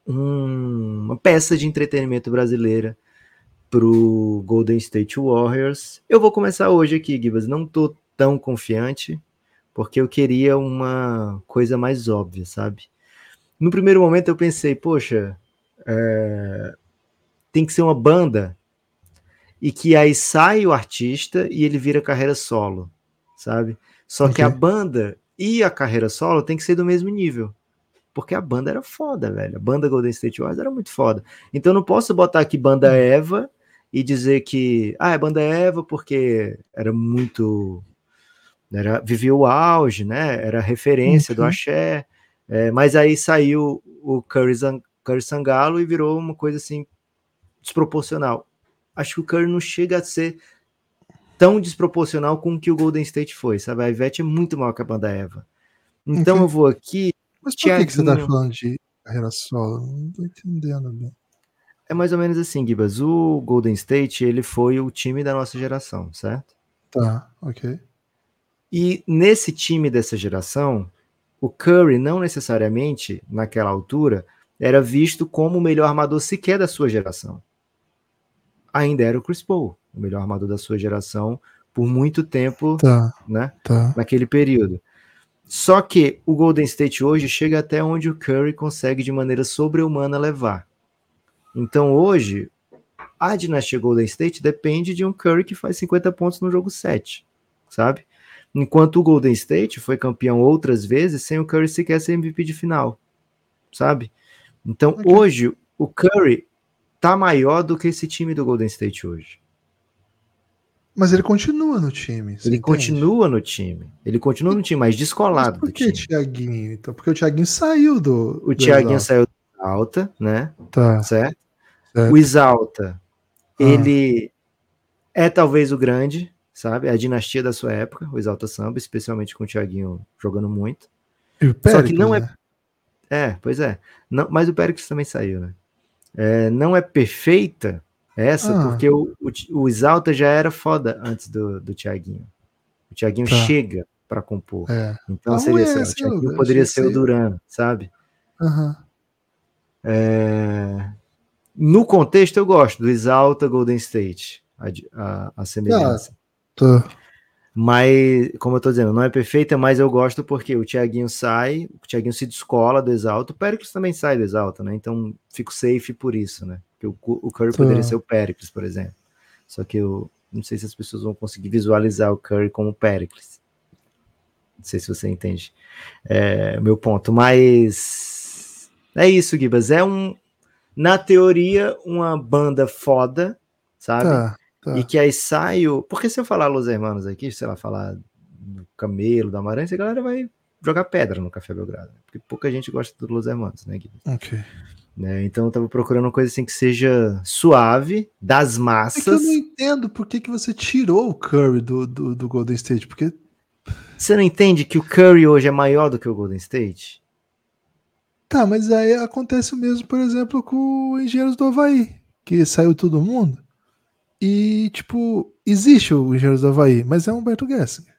um, uma peça de entretenimento brasileira pro Golden State Warriors. Eu vou começar hoje aqui, Gibas. Não tô tão confiante, porque eu queria uma coisa mais óbvia, sabe? No primeiro momento eu pensei, poxa, é, tem que ser uma banda e que aí sai o artista e ele vira carreira solo, sabe? Só okay. que a banda e a carreira solo tem que ser do mesmo nível. Porque a banda era foda, velho. A banda Golden State Warriors era muito foda. Então eu não posso botar aqui banda Eva e dizer que ah, é banda Eva porque era muito era vivia o auge, né? Era referência uhum. do axé. É, mas aí saiu o Curry, Curry Sangalo e virou uma coisa assim desproporcional. Acho que o Curry não chega a ser tão desproporcional com o que o Golden State foi, sabe? A Ivete é muito maior que a banda Eva. Então eu vou aqui. Mas por que, que você tá falando de carreira solo? Não tô entendendo bem. É mais ou menos assim, Gibas. O Golden State, ele foi o time da nossa geração, certo? Tá, ok. E nesse time dessa geração, o Curry não necessariamente, naquela altura, era visto como o melhor armador sequer da sua geração. Ainda era o Chris Paul, o melhor armador da sua geração, por muito tempo, tá, né? Tá. Naquele período. Só que o Golden State hoje chega até onde o Curry consegue de maneira sobre-humana levar. Então hoje, a dinastia Golden State depende de um Curry que faz 50 pontos no jogo 7, sabe? Enquanto o Golden State foi campeão outras vezes sem o Curry sequer ser MVP de final, sabe? Então okay. hoje o Curry tá maior do que esse time do Golden State hoje. Mas ele continua no time. Ele entende? continua no time. Ele continua no time, mas descolado mas por que, Thiaguinho? Então, porque o Thiaguinho saiu do. O Thiaguinho saiu do Alta, né? Tá. Certo? certo. O Exalta, ah. ele é talvez o grande, sabe? É a dinastia da sua época, o Exalta Samba, especialmente com o Thiaguinho jogando muito. Péricles, Só que não é. Né? É, pois é. Não, mas o Péricles também saiu, né? É, não é perfeita essa, ah. porque o, o, o Exalta já era foda antes do, do Thiaguinho. O Thiaguinho tá. chega para compor. É. Então ah, seria assim, o Thiaguinho poderia ser o Duran, sabe? Uhum. É... No contexto, eu gosto do Exalta Golden State, a, a, a semelhança. Ah, tá. Mas, como eu tô dizendo, não é perfeita, mas eu gosto porque o Thiaguinho sai, o Thiaguinho se descola do Exalta, o Péricles também sai do Exalta, né? Então fico safe por isso, né? Porque o, o Curry tá. poderia ser o Péricles, por exemplo. Só que eu não sei se as pessoas vão conseguir visualizar o Curry como Péricles. Não sei se você entende é, meu ponto, mas é isso, Gibas. É um, na teoria, uma banda foda, sabe? Tá. Tá. E que aí saio. Porque se eu falar Los Hermanos aqui, sei lá, falar do Camelo, da Amarante, a galera vai jogar pedra no Café Belgrado. Porque pouca gente gosta do Los Hermanos, né, Gui? Ok. Né? Então eu tava procurando uma coisa assim que seja suave, das massas. É que eu não entendo por que, que você tirou o Curry do, do, do Golden State, porque. Você não entende que o Curry hoje é maior do que o Golden State? Tá, mas aí acontece o mesmo, por exemplo, com o Engenheiros do Havaí, que saiu todo mundo. E, tipo, existe o Engenheiros do Havaí, mas é Humberto Gessinger.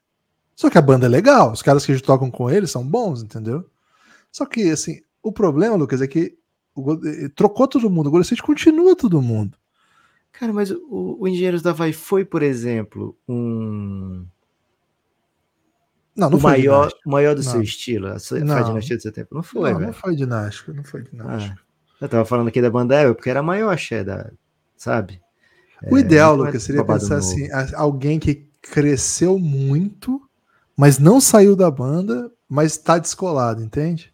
Só que a banda é legal, os caras que tocam com ele são bons, entendeu? Só que, assim, o problema, Lucas, é que o, eh, trocou todo mundo, o Golden State continua todo mundo. Cara, mas o, o Engenheiros da Havaí foi, por exemplo, um. Não, não o foi maior, maior do não. seu estilo, a sua não. dinastia do seu tempo. Não foi, não, velho. Não foi dinástico, não foi dinástico. Ah, eu tava falando aqui da banda porque era a maior axé da, sabe? O é, ideal, Lucas, seria pensar novo. assim: alguém que cresceu muito, mas não saiu da banda, mas está descolado, entende?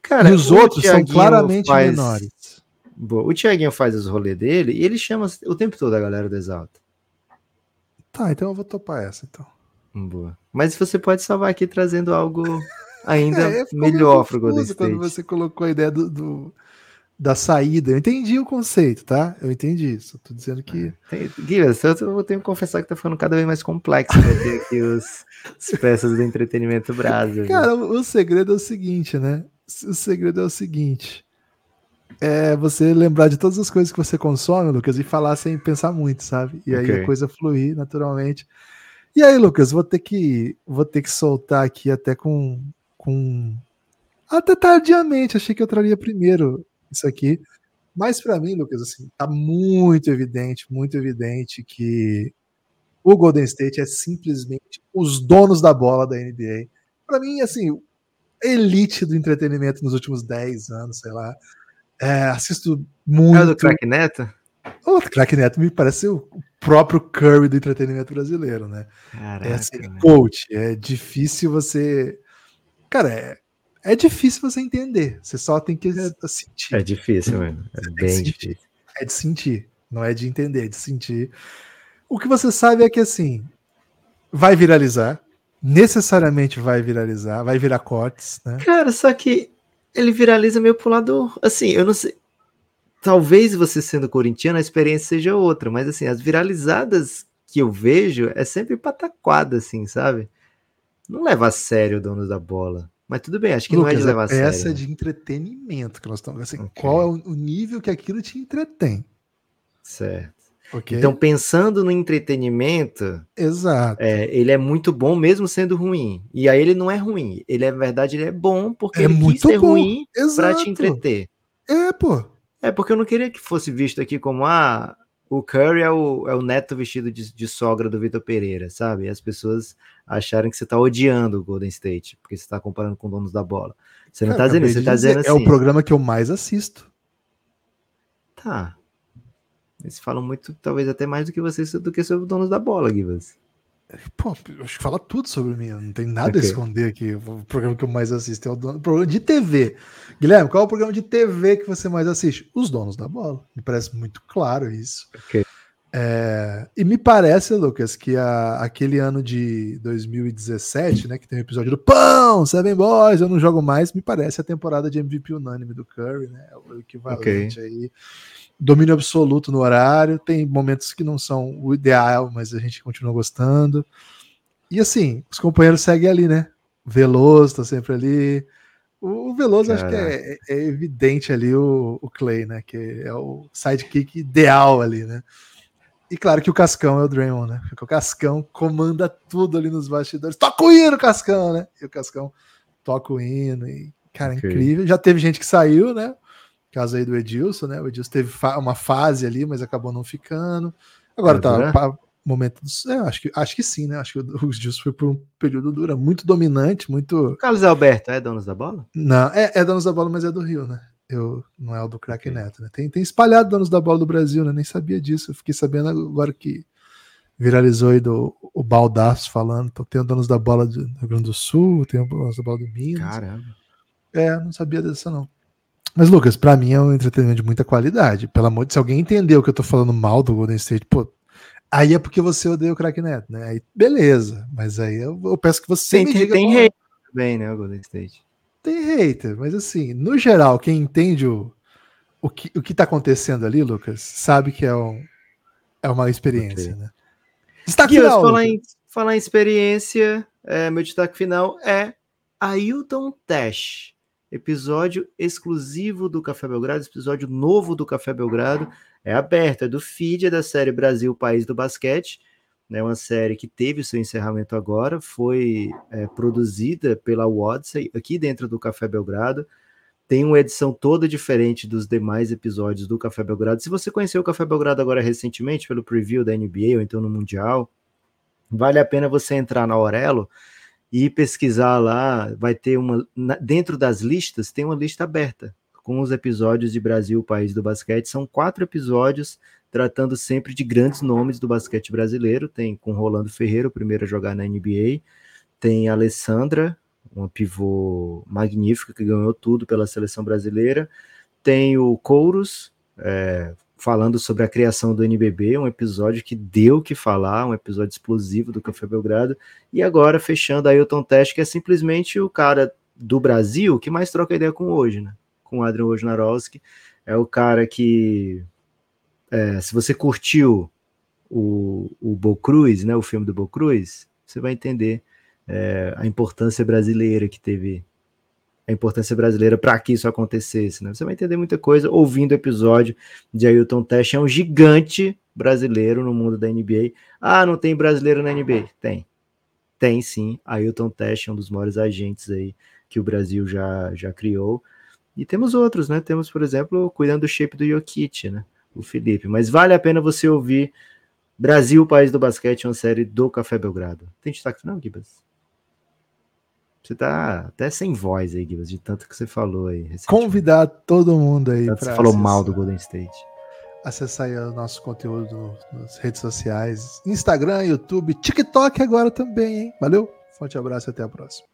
Cara, e os outros são claramente faz... menores. Boa. O Thiaguinho faz os rolês dele e ele chama o tempo todo a galera do Exalta. Tá, então eu vou topar essa, então. Boa. Mas você pode salvar aqui trazendo algo ainda é, melhor para o Golden State. Quando você colocou a ideia do, do, da saída. Eu entendi o conceito, tá? Eu entendi isso. Tô dizendo que. É, Guilherme, eu tenho que confessar que tá ficando cada vez mais complexo né, ter aqui os, as peças do entretenimento Brasil. Cara, o segredo é o seguinte, né? O segredo é o seguinte. É você lembrar de todas as coisas que você consome, Lucas, e falar sem pensar muito, sabe? E aí okay. a coisa fluir naturalmente. E aí, Lucas, vou ter que vou ter que soltar aqui até com com até tardiamente. Achei que eu traria primeiro isso aqui. Mas para mim, Lucas, assim, tá muito evidente, muito evidente que o Golden State é simplesmente os donos da bola da NBA. Para mim, assim, elite do entretenimento nos últimos 10 anos, sei lá. É, assisto muito. É do Crack Neto? O Crack Neto me parece o próprio Curry do entretenimento brasileiro, né? Caraca, é assim, coach. É difícil você. Cara, é, é difícil você entender. Você só tem que sentir. É difícil, mano. É bem difícil. É de sentir. Não é de entender, é de sentir. O que você sabe é que assim vai viralizar. Necessariamente vai viralizar, vai virar cortes, né? Cara, só que ele viraliza meio pro lado. Assim, eu não sei. Talvez você sendo corintiano a experiência seja outra, mas assim, as viralizadas que eu vejo é sempre pataquada, assim, sabe? Não leva a sério o dono da bola. Mas tudo bem, acho que Lucas, não é de levar a sério. Essa é de entretenimento que nós estamos. Assim, okay. Qual é o nível que aquilo te entretém? Certo. Okay. Então, pensando no entretenimento, exato, é, ele é muito bom mesmo sendo ruim. E aí ele não é ruim. Ele é na verdade ele é bom porque é ele muito quis ser bom. ruim para te entreter. É, pô. É porque eu não queria que fosse visto aqui como ah, o Curry é o, é o neto vestido de, de sogra do Vitor Pereira, sabe? E as pessoas acharem que você está odiando o Golden State, porque você está comparando com donos da bola. Você não está dizendo isso, você está dizendo assim. É o assim, programa que eu mais assisto. Tá. Eles falam muito, talvez até mais do que vocês, do que sobre donos da bola, Givas. Pô, acho que fala tudo sobre mim, não tem nada okay. a esconder aqui. O programa que eu mais assisto é o dono, programa de TV. Guilherme, qual é o programa de TV que você mais assiste? Os donos da bola. Me parece muito claro isso. Ok. É, e me parece, Lucas, que a, aquele ano de 2017, né, que tem o um episódio do Pão, Seven Boys, eu não jogo mais, me parece a temporada de MVP unânime do Curry, né? O equivalente okay. aí. Domínio absoluto no horário, tem momentos que não são o ideal, mas a gente continua gostando. E assim, os companheiros seguem ali, né? Veloso tá sempre ali. O Veloso Caraca. acho que é, é, evidente ali o, o Clay, né? Que é o sidekick ideal ali, né? E claro que o Cascão é o Draymond, né? Porque o Cascão comanda tudo ali nos bastidores. Toca o hino, Cascão, né? E o Cascão toca o hino. E, cara, okay. incrível. Já teve gente que saiu, né? Caso aí do Edilson, né? O Edilson teve fa uma fase ali, mas acabou não ficando. Agora é, tá, né? momento. É, acho, que, acho que sim, né? Acho que o Edilson foi por um período duro, muito dominante, muito. Carlos Alberto é dono da bola? Não, é, é dono da bola, mas é do Rio, né? Eu, não é o do craque Neto, né? Tem, tem espalhado donos da bola do Brasil, né? Nem sabia disso. Eu fiquei sabendo agora que viralizou aí do, o Baldaço falando. Então, tem donos da bola do Rio Grande do Sul, tem donos da bola do Minas. Caramba. É, não sabia dessa, não. Mas, Lucas, para mim é um entretenimento de muita qualidade. Pelo amor de se alguém entendeu que eu tô falando mal do Golden State, pô, aí é porque você odeia o craque Neto, né? Aí, beleza. Mas aí eu, eu peço que você tem, me diga. Tem rei também, né, o Golden State tem hater, mas assim, no geral, quem entende o, o, que, o que tá acontecendo ali, Lucas, sabe que é, um, é uma experiência, okay. né? Destaque final. Falar em, falar em experiência, é, meu destaque final é Ailton Tash, episódio exclusivo do Café Belgrado, episódio novo do Café Belgrado, é aberto, é do feed é da série Brasil, País do Basquete né, uma série que teve o seu encerramento agora, foi é, produzida pela Odyssey, aqui dentro do Café Belgrado, tem uma edição toda diferente dos demais episódios do Café Belgrado. Se você conheceu o Café Belgrado agora recentemente, pelo preview da NBA ou então no Mundial, vale a pena você entrar na Aurelo e pesquisar lá, vai ter uma, dentro das listas, tem uma lista aberta, com os episódios de Brasil, País do Basquete, são quatro episódios tratando sempre de grandes nomes do basquete brasileiro. Tem com Rolando Ferreira, o primeiro a jogar na NBA. Tem Alessandra, uma pivô magnífica que ganhou tudo pela seleção brasileira. Tem o Couros, é, falando sobre a criação do NBB, um episódio que deu o que falar, um episódio explosivo do Café Belgrado. E agora, fechando a Ailton Test, que é simplesmente o cara do Brasil que mais troca ideia com hoje, né? Com o Adrian Wojnarowski. É o cara que é, se você curtiu o, o Bo Cruz, né, o filme do Bo Cruz, você vai entender é, a importância brasileira que teve, a importância brasileira para que isso acontecesse. Né? Você vai entender muita coisa ouvindo o episódio de Ailton Test, é um gigante brasileiro no mundo da NBA. Ah, não tem brasileiro na NBA? Tem. Tem sim. Ailton Test é um dos maiores agentes aí que o Brasil já, já criou. E temos outros, né? Temos, por exemplo, cuidando do shape do Jokic, né? O Felipe. Mas vale a pena você ouvir Brasil, País do Basquete, uma série do Café Belgrado. Tem destaque final, Gibas? Você tá até sem voz aí, Gibas, de tanto que você falou aí. Convidar todo mundo aí. Você falou acessar, mal do Golden State. Acessar aí o nosso conteúdo nas redes sociais: Instagram, YouTube, TikTok agora também, hein? Valeu, forte abraço e até a próxima.